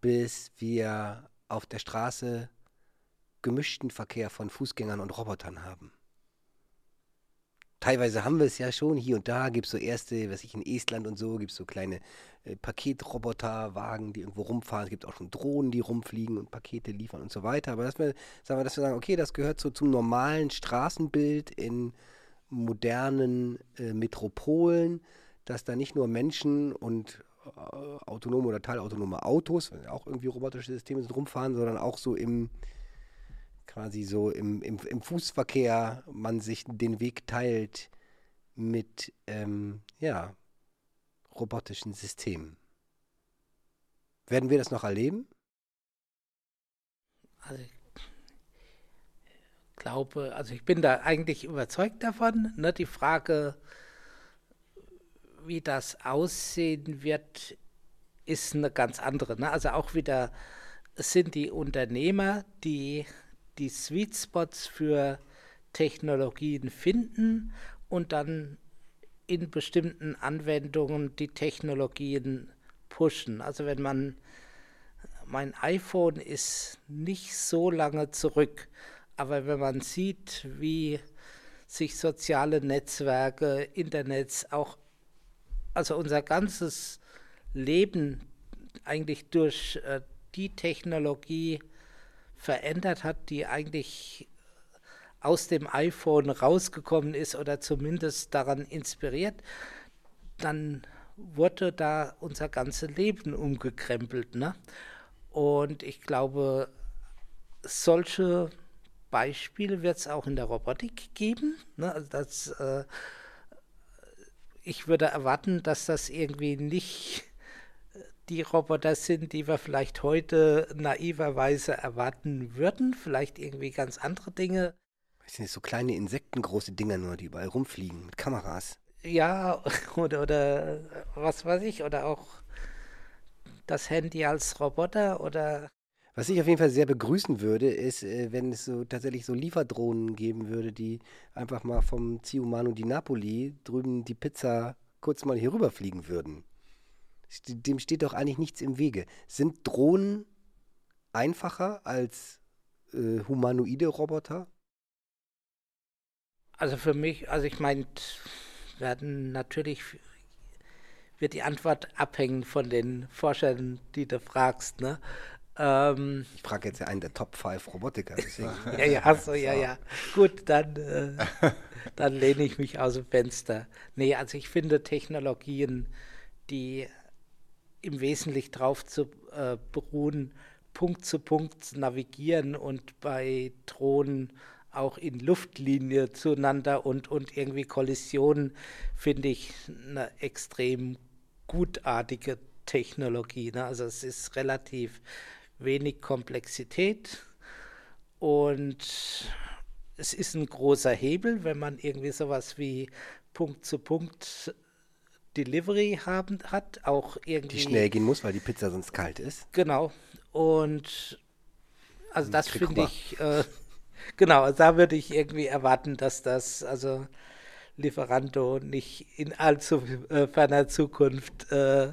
bis wir auf der Straße gemischten Verkehr von Fußgängern und Robotern haben. Teilweise haben wir es ja schon, hier und da gibt es so erste, was ich in Estland und so, gibt es so kleine äh, Paketroboterwagen, die irgendwo rumfahren. Es gibt auch schon Drohnen, die rumfliegen und Pakete liefern und so weiter. Aber dass wir, sagen wir, dass wir sagen, okay, das gehört so zum normalen Straßenbild in modernen äh, Metropolen, dass da nicht nur Menschen und äh, autonome oder teilautonome Autos, auch irgendwie robotische Systeme sind, rumfahren, sondern auch so im quasi so im, im, im Fußverkehr man sich den Weg teilt mit ähm, ja, robotischen Systemen. Werden wir das noch erleben? Also glaube, also ich bin da eigentlich überzeugt davon. Ne? Die Frage, wie das aussehen wird, ist eine ganz andere. Ne? Also auch wieder, es sind die Unternehmer, die die Sweet Spots für Technologien finden und dann in bestimmten Anwendungen die Technologien pushen. Also wenn man mein iPhone ist nicht so lange zurück. Aber wenn man sieht, wie sich soziale Netzwerke, Internets, auch, also unser ganzes Leben eigentlich durch äh, die Technologie verändert hat, die eigentlich aus dem iPhone rausgekommen ist oder zumindest daran inspiriert, dann wurde da unser ganzes Leben umgekrempelt. Ne? Und ich glaube, solche Beispiele wird es auch in der Robotik geben. Ne? Also das, äh, ich würde erwarten, dass das irgendwie nicht die Roboter sind, die wir vielleicht heute naiverweise erwarten würden. Vielleicht irgendwie ganz andere Dinge. Das sind so kleine insektengroße Dinger nur, die überall rumfliegen mit Kameras. Ja, <laughs> oder, oder was weiß ich, oder auch das Handy als Roboter oder. Was ich auf jeden Fall sehr begrüßen würde, ist, äh, wenn es so tatsächlich so Lieferdrohnen geben würde, die einfach mal vom Ciumano di Napoli drüben die Pizza kurz mal hier rüberfliegen würden. Dem steht doch eigentlich nichts im Wege. Sind Drohnen einfacher als äh, humanoide Roboter? Also für mich, also ich meine, werden natürlich wird die Antwort abhängen von den Forschern, die du fragst. Ne? Ähm, ich frage jetzt ja einen der Top 5 Robotiker. <laughs> ja, ja, achso, ja, ja. Gut, dann, äh, <laughs> dann lehne ich mich aus dem Fenster. Nee, also ich finde Technologien, die im Wesentlichen darauf zu äh, beruhen, Punkt zu Punkt navigieren und bei Drohnen auch in Luftlinie zueinander und, und irgendwie Kollisionen, finde ich eine extrem gutartige Technologie. Ne? Also es ist relativ wenig Komplexität und es ist ein großer Hebel, wenn man irgendwie sowas wie Punkt zu Punkt Delivery haben, hat, auch irgendwie. Die schnell gehen muss, weil die Pizza sonst kalt ist. Genau. Und also das finde ich, äh, genau, da würde ich irgendwie erwarten, dass das, also Lieferando nicht in allzu äh, ferner Zukunft äh,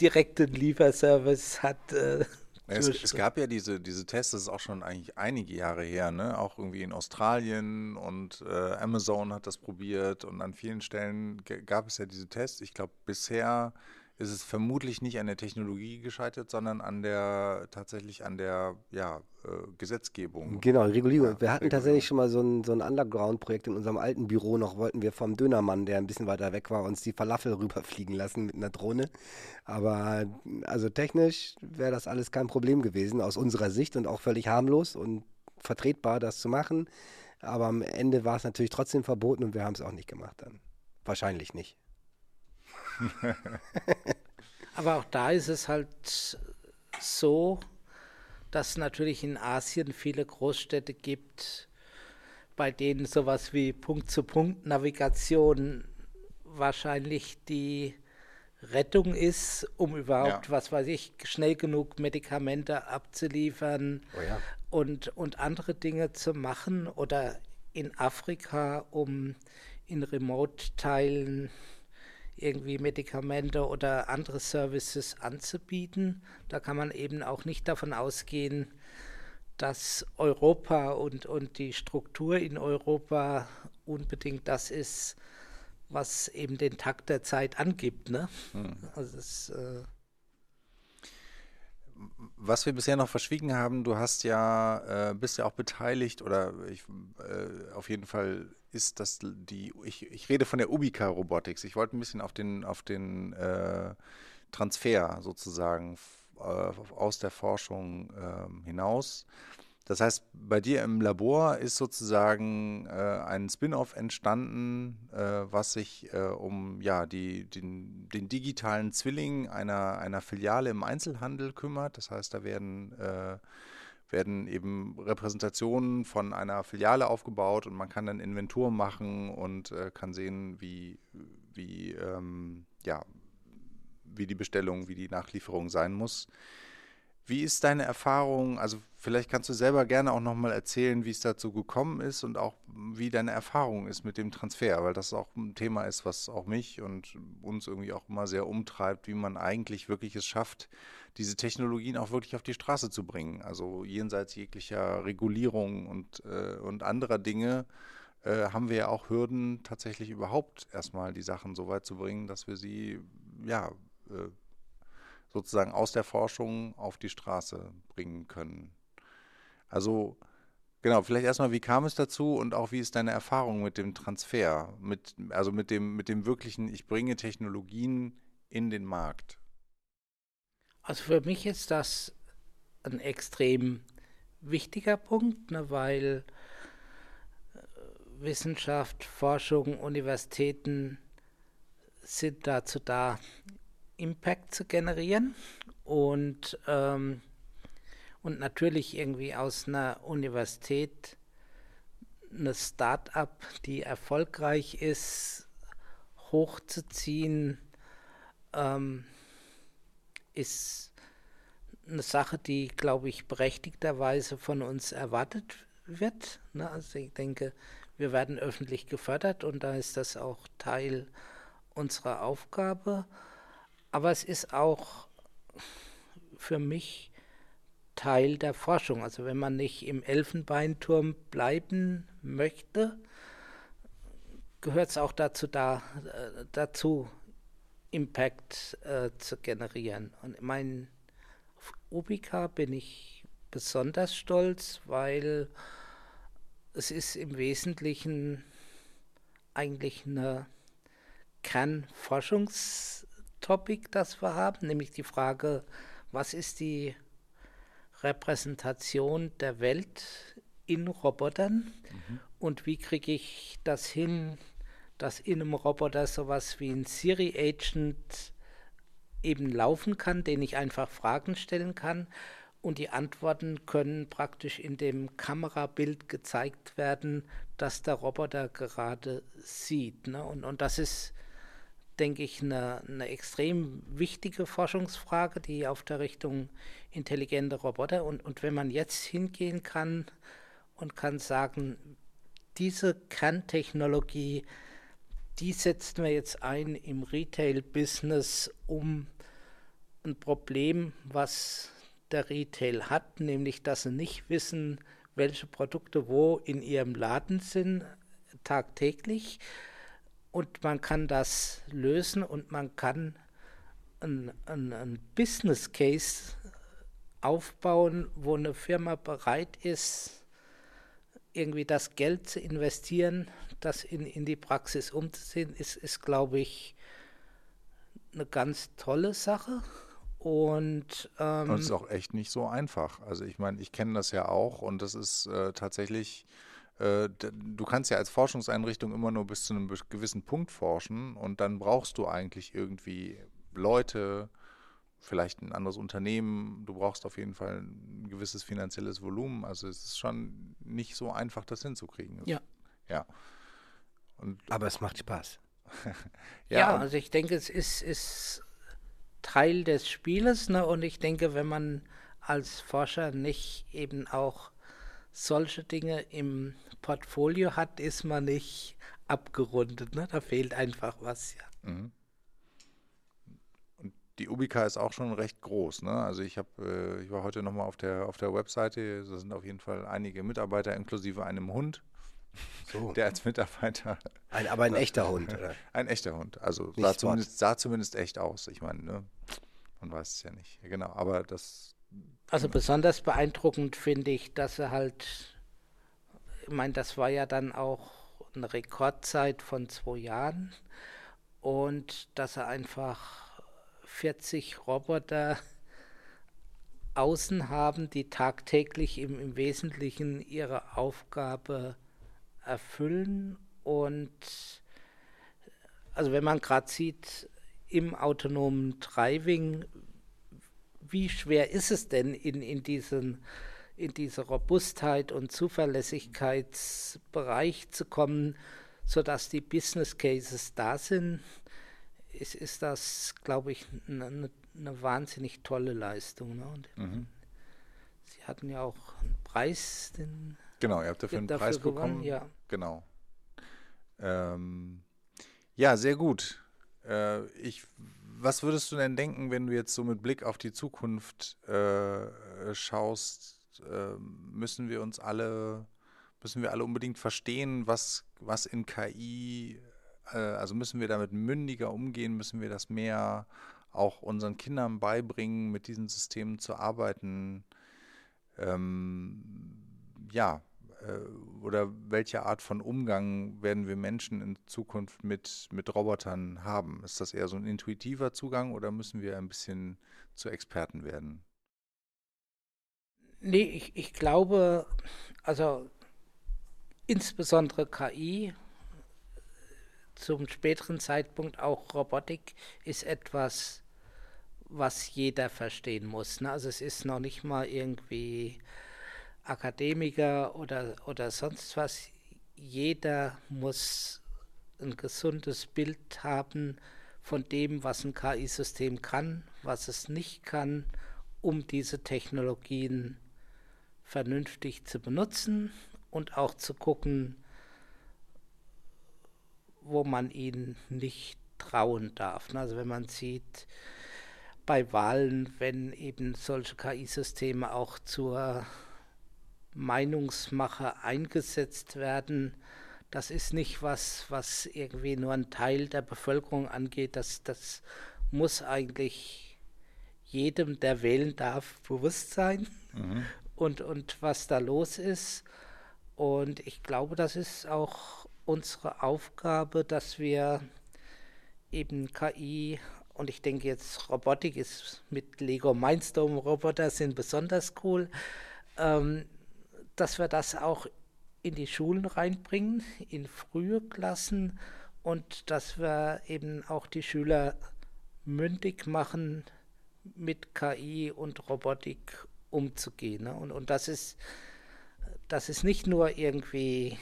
direkten Lieferservice hat. Äh, es, es, gab ja diese, diese Tests, das ist auch schon eigentlich einige Jahre her, ne? auch irgendwie in Australien und äh, Amazon hat das probiert und an vielen Stellen gab es ja diese Tests. Ich glaube, bisher ist es vermutlich nicht an der Technologie gescheitert, sondern an der tatsächlich an der ja, äh, Gesetzgebung. Genau, Regulierung. Ja, wir hatten Regulierung. tatsächlich schon mal so ein, so ein Underground-Projekt in unserem alten Büro noch, wollten wir vom Dönermann, der ein bisschen weiter weg war, uns die Falafel <laughs> rüberfliegen lassen mit einer Drohne. Aber also technisch wäre das alles kein Problem gewesen, aus unserer Sicht und auch völlig harmlos und vertretbar, das zu machen. Aber am Ende war es natürlich trotzdem verboten und wir haben es auch nicht gemacht dann. Wahrscheinlich nicht. <laughs> Aber auch da ist es halt so, dass natürlich in Asien viele Großstädte gibt, bei denen sowas wie Punkt-zu-Punkt-Navigation wahrscheinlich die Rettung ist, um überhaupt, ja. was weiß ich, schnell genug Medikamente abzuliefern oh ja. und, und andere Dinge zu machen oder in Afrika, um in Remote-Teilen irgendwie Medikamente oder andere Services anzubieten. Da kann man eben auch nicht davon ausgehen, dass Europa und, und die Struktur in Europa unbedingt das ist, was eben den Takt der Zeit angibt. Ne? Hm. Also es, äh was wir bisher noch verschwiegen haben, du hast ja, äh, bist ja auch beteiligt oder ich, äh, auf jeden Fall ist das die, ich, ich rede von der Ubica Robotics. Ich wollte ein bisschen auf den, auf den äh, Transfer sozusagen äh, aus der Forschung ähm, hinaus. Das heißt, bei dir im Labor ist sozusagen äh, ein Spin-off entstanden, äh, was sich äh, um ja, die, den, den, digitalen Zwilling einer, einer Filiale im Einzelhandel kümmert. Das heißt, da werden, äh, werden eben Repräsentationen von einer Filiale aufgebaut und man kann dann Inventur machen und äh, kann sehen, wie, wie, ähm, ja, wie die Bestellung, wie die Nachlieferung sein muss. Wie ist deine Erfahrung? Also vielleicht kannst du selber gerne auch nochmal erzählen, wie es dazu gekommen ist und auch wie deine Erfahrung ist mit dem Transfer, weil das auch ein Thema ist, was auch mich und uns irgendwie auch immer sehr umtreibt, wie man eigentlich wirklich es schafft, diese Technologien auch wirklich auf die Straße zu bringen. Also jenseits jeglicher Regulierung und, äh, und anderer Dinge äh, haben wir ja auch Hürden, tatsächlich überhaupt erstmal die Sachen so weit zu bringen, dass wir sie ja äh, sozusagen aus der Forschung auf die Straße bringen können. Also genau, vielleicht erstmal, wie kam es dazu und auch wie ist deine Erfahrung mit dem Transfer, mit, also mit dem, mit dem wirklichen, ich bringe Technologien in den Markt? Also für mich ist das ein extrem wichtiger Punkt, ne, weil äh, Wissenschaft, Forschung, Universitäten sind dazu da, Impact zu generieren und, ähm, und natürlich irgendwie aus einer Universität eine Start-up, die erfolgreich ist, hochzuziehen, ähm, ist eine Sache, die, glaube ich, berechtigterweise von uns erwartet wird. Ne? Also ich denke, wir werden öffentlich gefördert und da ist das auch Teil unserer Aufgabe aber es ist auch für mich Teil der Forschung. Also wenn man nicht im Elfenbeinturm bleiben möchte, gehört es auch dazu, da, äh, dazu Impact äh, zu generieren. Und mein auf Ubica bin ich besonders stolz, weil es ist im Wesentlichen eigentlich eine Kernforschungs- Topic, das wir haben, nämlich die Frage, was ist die Repräsentation der Welt in Robotern mhm. und wie kriege ich das hin, dass in einem Roboter sowas wie ein Siri-Agent eben laufen kann, den ich einfach Fragen stellen kann und die Antworten können praktisch in dem Kamerabild gezeigt werden, das der Roboter gerade sieht. Ne? Und, und das ist denke ich, eine, eine extrem wichtige Forschungsfrage, die auf der Richtung intelligente Roboter. Und, und wenn man jetzt hingehen kann und kann sagen, diese Kerntechnologie, die setzen wir jetzt ein im Retail-Business, um ein Problem, was der Retail hat, nämlich dass sie nicht wissen, welche Produkte wo in ihrem Laden sind tagtäglich, und man kann das lösen und man kann ein, ein, ein Business Case aufbauen, wo eine Firma bereit ist, irgendwie das Geld zu investieren, das in, in die Praxis umzuziehen, ist, ist glaube ich, eine ganz tolle Sache. Und, ähm, es ist auch echt nicht so einfach. Also ich meine, ich kenne das ja auch und das ist äh, tatsächlich du kannst ja als Forschungseinrichtung immer nur bis zu einem gewissen Punkt forschen und dann brauchst du eigentlich irgendwie Leute, vielleicht ein anderes Unternehmen, du brauchst auf jeden Fall ein gewisses finanzielles Volumen. Also es ist schon nicht so einfach, das hinzukriegen. Ja. Ja. Und Aber es macht Spaß. <laughs> ja, ja, also ich denke, es ist, ist Teil des Spieles, ne? Und ich denke, wenn man als Forscher nicht eben auch solche Dinge im Portfolio hat, ist man nicht abgerundet. Ne? Da fehlt einfach was, ja. Mhm. Und die Ubica ist auch schon recht groß. Ne? Also ich habe, äh, ich war heute nochmal auf der auf der Webseite, da sind auf jeden Fall einige Mitarbeiter inklusive einem Hund. So. <laughs> Der als Mitarbeiter. Ein, aber ein <laughs> echter Hund, oder? Ein echter Hund. Also sah zumindest, sah zumindest, echt aus. Ich meine, ne? man weiß es ja nicht. Genau, aber das also besonders beeindruckend finde ich, dass er halt, ich meine, das war ja dann auch eine Rekordzeit von zwei Jahren und dass er einfach 40 Roboter außen haben, die tagtäglich im, im Wesentlichen ihre Aufgabe erfüllen und also wenn man gerade sieht, im autonomen Driving wie schwer ist es denn in, in diesen in diese Robustheit und Zuverlässigkeitsbereich zu kommen, sodass die Business Cases da sind, ist, ist das, glaube ich, eine, eine wahnsinnig tolle Leistung. Ne? Mhm. Sie hatten ja auch einen Preis. Den genau, ihr habt dafür einen dafür Preis gewonnen, bekommen. ja. Genau. Ähm, ja, sehr gut. Äh, ich, was würdest du denn denken, wenn du jetzt so mit Blick auf die Zukunft äh, schaust? Äh, müssen wir uns alle, müssen wir alle unbedingt verstehen, was, was in KI, äh, also müssen wir damit mündiger umgehen, müssen wir das mehr auch unseren Kindern beibringen, mit diesen Systemen zu arbeiten? Ähm, ja, oder welche Art von Umgang werden wir Menschen in Zukunft mit, mit Robotern haben? Ist das eher so ein intuitiver Zugang oder müssen wir ein bisschen zu Experten werden? Nee, ich, ich glaube, also insbesondere KI, zum späteren Zeitpunkt auch Robotik, ist etwas, was jeder verstehen muss. Ne? Also es ist noch nicht mal irgendwie Akademiker oder, oder sonst was. Jeder muss ein gesundes Bild haben von dem, was ein KI-System kann, was es nicht kann, um diese Technologien vernünftig zu benutzen und auch zu gucken, wo man ihnen nicht trauen darf. Also wenn man sieht, bei Wahlen, wenn eben solche KI-Systeme auch zur Meinungsmache eingesetzt werden, das ist nicht was, was irgendwie nur ein Teil der Bevölkerung angeht. Das, das muss eigentlich jedem, der wählen darf, bewusst sein mhm. und, und was da los ist. Und ich glaube, das ist auch unsere Aufgabe, dass wir eben KI und ich denke jetzt Robotik ist mit Lego Mindstorm Roboter sind besonders cool, ähm, dass wir das auch in die Schulen reinbringen, in frühe Klassen und dass wir eben auch die Schüler mündig machen, mit KI und Robotik umzugehen. Ne? Und, und das ist das ist nicht nur irgendwie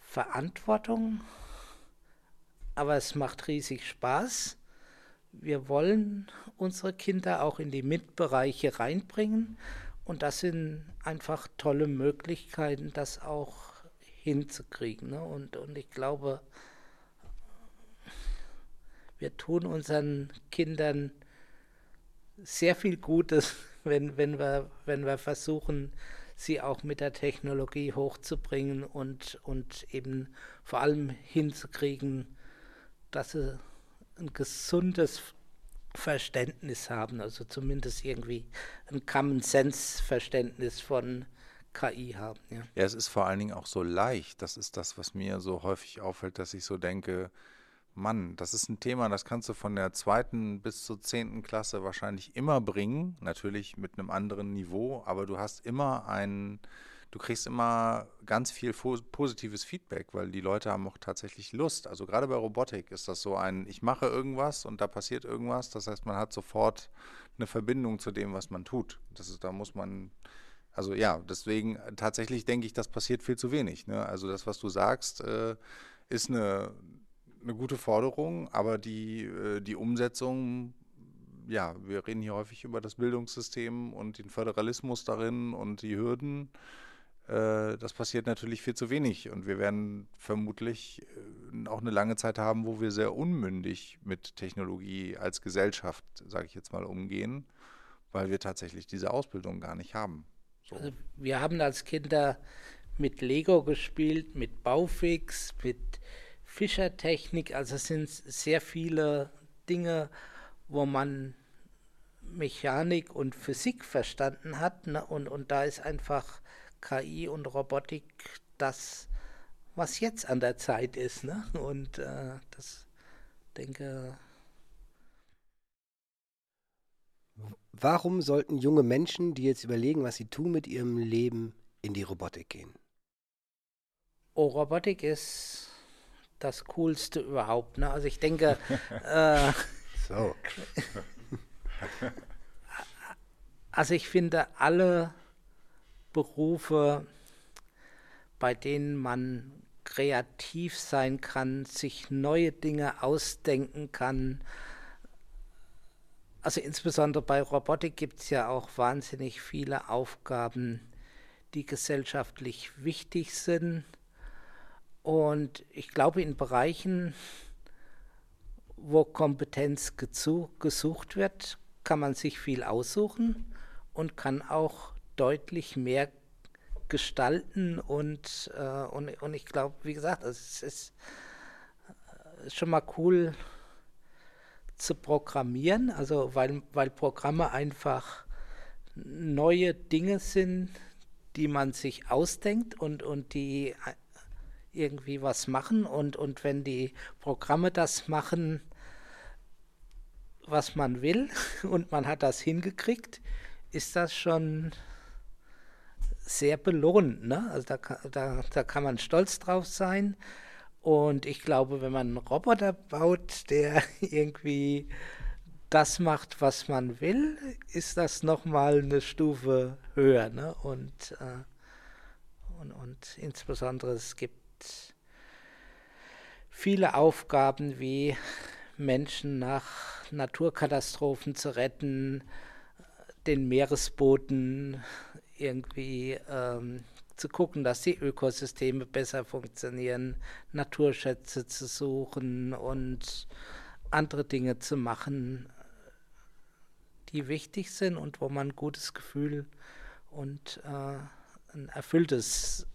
Verantwortung, aber es macht riesig Spaß. Wir wollen unsere Kinder auch in die Mitbereiche reinbringen und das sind einfach tolle Möglichkeiten, das auch hinzukriegen. Ne? Und, und ich glaube, wir tun unseren Kindern sehr viel Gutes, <laughs> wenn, wenn, wir, wenn wir versuchen, sie auch mit der Technologie hochzubringen und, und eben vor allem hinzukriegen, dass sie ein gesundes Verständnis haben, also zumindest irgendwie ein Common Sense Verständnis von KI haben. Ja. ja, es ist vor allen Dingen auch so leicht. Das ist das, was mir so häufig auffällt, dass ich so denke, Mann, das ist ein Thema, das kannst du von der zweiten bis zur zehnten Klasse wahrscheinlich immer bringen. Natürlich mit einem anderen Niveau, aber du hast immer ein, du kriegst immer ganz viel positives Feedback, weil die Leute haben auch tatsächlich Lust. Also gerade bei Robotik ist das so ein, ich mache irgendwas und da passiert irgendwas. Das heißt, man hat sofort eine Verbindung zu dem, was man tut. Das ist, da muss man, also ja, deswegen tatsächlich denke ich, das passiert viel zu wenig. Ne? Also das, was du sagst, äh, ist eine, eine gute Forderung, aber die, äh, die Umsetzung ja, wir reden hier häufig über das Bildungssystem und den Föderalismus darin und die Hürden. Äh, das passiert natürlich viel zu wenig und wir werden vermutlich äh, auch eine lange Zeit haben, wo wir sehr unmündig mit Technologie als Gesellschaft, sage ich jetzt mal, umgehen, weil wir tatsächlich diese Ausbildung gar nicht haben. So. Also wir haben als Kinder mit Lego gespielt, mit Baufix, mit Fischertechnik, also es sind sehr viele Dinge, wo man Mechanik und Physik verstanden hat ne? und, und da ist einfach KI und Robotik das, was jetzt an der Zeit ist. Ne? Und äh, das denke. Warum sollten junge Menschen, die jetzt überlegen, was sie tun mit ihrem Leben, in die Robotik gehen? Oh, Robotik ist das Coolste überhaupt. Ne? Also ich denke. <laughs> äh, so. <laughs> also ich finde alle Berufe, bei denen man kreativ sein kann, sich neue Dinge ausdenken kann. Also insbesondere bei Robotik gibt es ja auch wahnsinnig viele Aufgaben, die gesellschaftlich wichtig sind. Und ich glaube, in Bereichen, wo Kompetenz gesucht wird, kann man sich viel aussuchen und kann auch deutlich mehr gestalten und, äh, und, und ich glaube, wie gesagt, es ist, ist schon mal cool zu programmieren, also weil, weil Programme einfach neue Dinge sind, die man sich ausdenkt und, und die irgendwie was machen und, und wenn die Programme das machen, was man will <laughs> und man hat das hingekriegt, ist das schon sehr belohnt. Ne? Also da, da, da kann man stolz drauf sein. Und ich glaube, wenn man einen Roboter baut, der <laughs> irgendwie das macht, was man will, ist das nochmal eine Stufe höher. Ne? Und, äh, und, und insbesondere es gibt viele Aufgaben wie Menschen nach Naturkatastrophen zu retten, den Meeresboden irgendwie ähm, zu gucken, dass die Ökosysteme besser funktionieren, Naturschätze zu suchen und andere Dinge zu machen, die wichtig sind und wo man ein gutes Gefühl und äh, ein erfülltes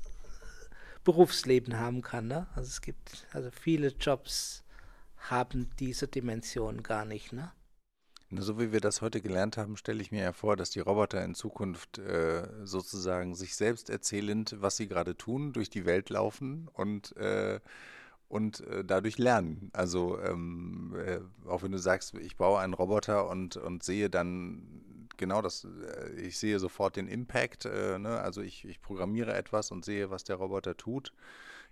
Berufsleben haben kann. Ne? Also es gibt also viele Jobs haben diese Dimension gar nicht. Ne? So wie wir das heute gelernt haben, stelle ich mir ja vor, dass die Roboter in Zukunft äh, sozusagen sich selbst erzählend, was sie gerade tun, durch die Welt laufen und, äh, und äh, dadurch lernen. Also ähm, äh, auch wenn du sagst, ich baue einen Roboter und, und sehe dann genau das, äh, ich sehe sofort den Impact, äh, ne? also ich, ich programmiere etwas und sehe, was der Roboter tut.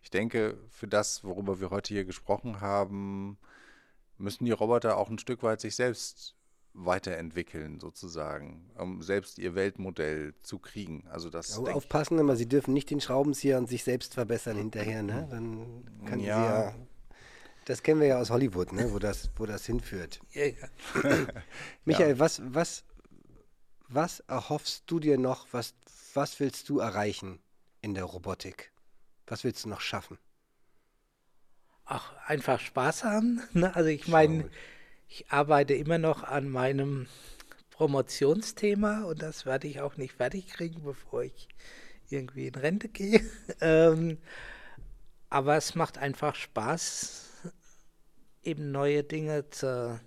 Ich denke, für das, worüber wir heute hier gesprochen haben, müssen die Roboter auch ein Stück weit sich selbst weiterentwickeln, sozusagen, um selbst ihr Weltmodell zu kriegen. Also das oh, aufpassen immer, sie dürfen nicht den Schraubenzieher und sich selbst verbessern hinterher, ne? Dann können ja. sie ja. Das kennen wir ja aus Hollywood, ne? wo, das, wo das hinführt. <laughs> Ja, ja. <laughs> Michael, ja. was, was, was erhoffst du dir noch, was, was willst du erreichen in der Robotik? Was willst du noch schaffen? Ach, einfach Spaß haben. Ne? Also ich meine, ich arbeite immer noch an meinem Promotionsthema und das werde ich auch nicht fertig kriegen, bevor ich irgendwie in Rente gehe. <laughs> ähm, aber es macht einfach Spaß, eben neue Dinge zu,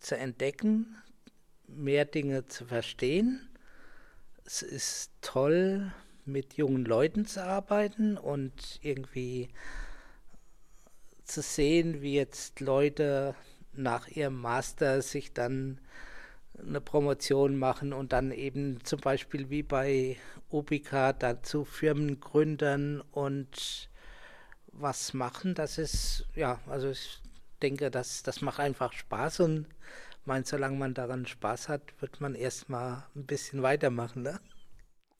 zu entdecken, mehr Dinge zu verstehen. Es ist toll, mit jungen Leuten zu arbeiten und irgendwie zu sehen, wie jetzt Leute nach ihrem Master sich dann eine Promotion machen und dann eben zum Beispiel wie bei Ubica dazu Firmen gründern und was machen. Das ist, ja, also ich denke, das, das macht einfach Spaß und meint, solange man daran Spaß hat, wird man erstmal ein bisschen weitermachen. Ne?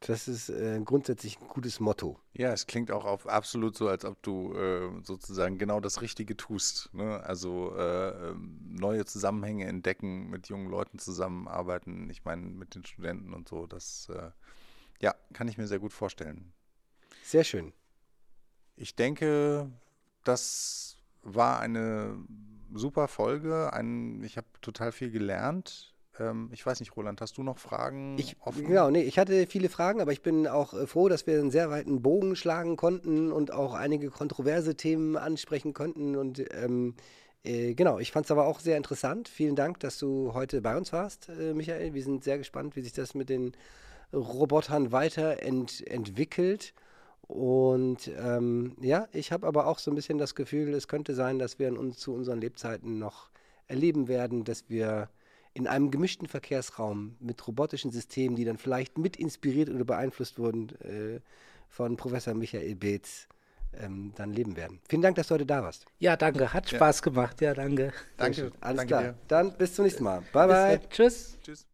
Das ist äh, grundsätzlich ein gutes Motto. Ja, es klingt auch auf, absolut so, als ob du äh, sozusagen genau das Richtige tust. Ne? Also äh, ähm, neue Zusammenhänge entdecken, mit jungen Leuten zusammenarbeiten. Ich meine, mit den Studenten und so. Das äh, ja, kann ich mir sehr gut vorstellen. Sehr schön. Ich denke, das war eine super Folge. Ein, ich habe total viel gelernt. Ähm, ich weiß nicht, Roland, hast du noch Fragen ich, offen? Genau, nee, ich hatte viele Fragen, aber ich bin auch äh, froh, dass wir einen sehr weiten Bogen schlagen konnten und auch einige kontroverse Themen ansprechen konnten. Und ähm, äh, genau, ich fand es aber auch sehr interessant. Vielen Dank, dass du heute bei uns warst, äh, Michael. Wir sind sehr gespannt, wie sich das mit den Robotern weiterentwickelt. Und ähm, ja, ich habe aber auch so ein bisschen das Gefühl, es könnte sein, dass wir uns zu unseren Lebzeiten noch erleben werden, dass wir in einem gemischten Verkehrsraum mit robotischen Systemen, die dann vielleicht mit inspiriert oder beeinflusst wurden äh, von Professor Michael Beetz, ähm, dann leben werden. Vielen Dank, dass du heute da warst. Ja, danke. Hat Spaß ja. gemacht. Ja, danke. Danke. Alles danke klar. Dir. Dann bis zum nächsten Mal. Bye, bye. Tschüss. Tschüss.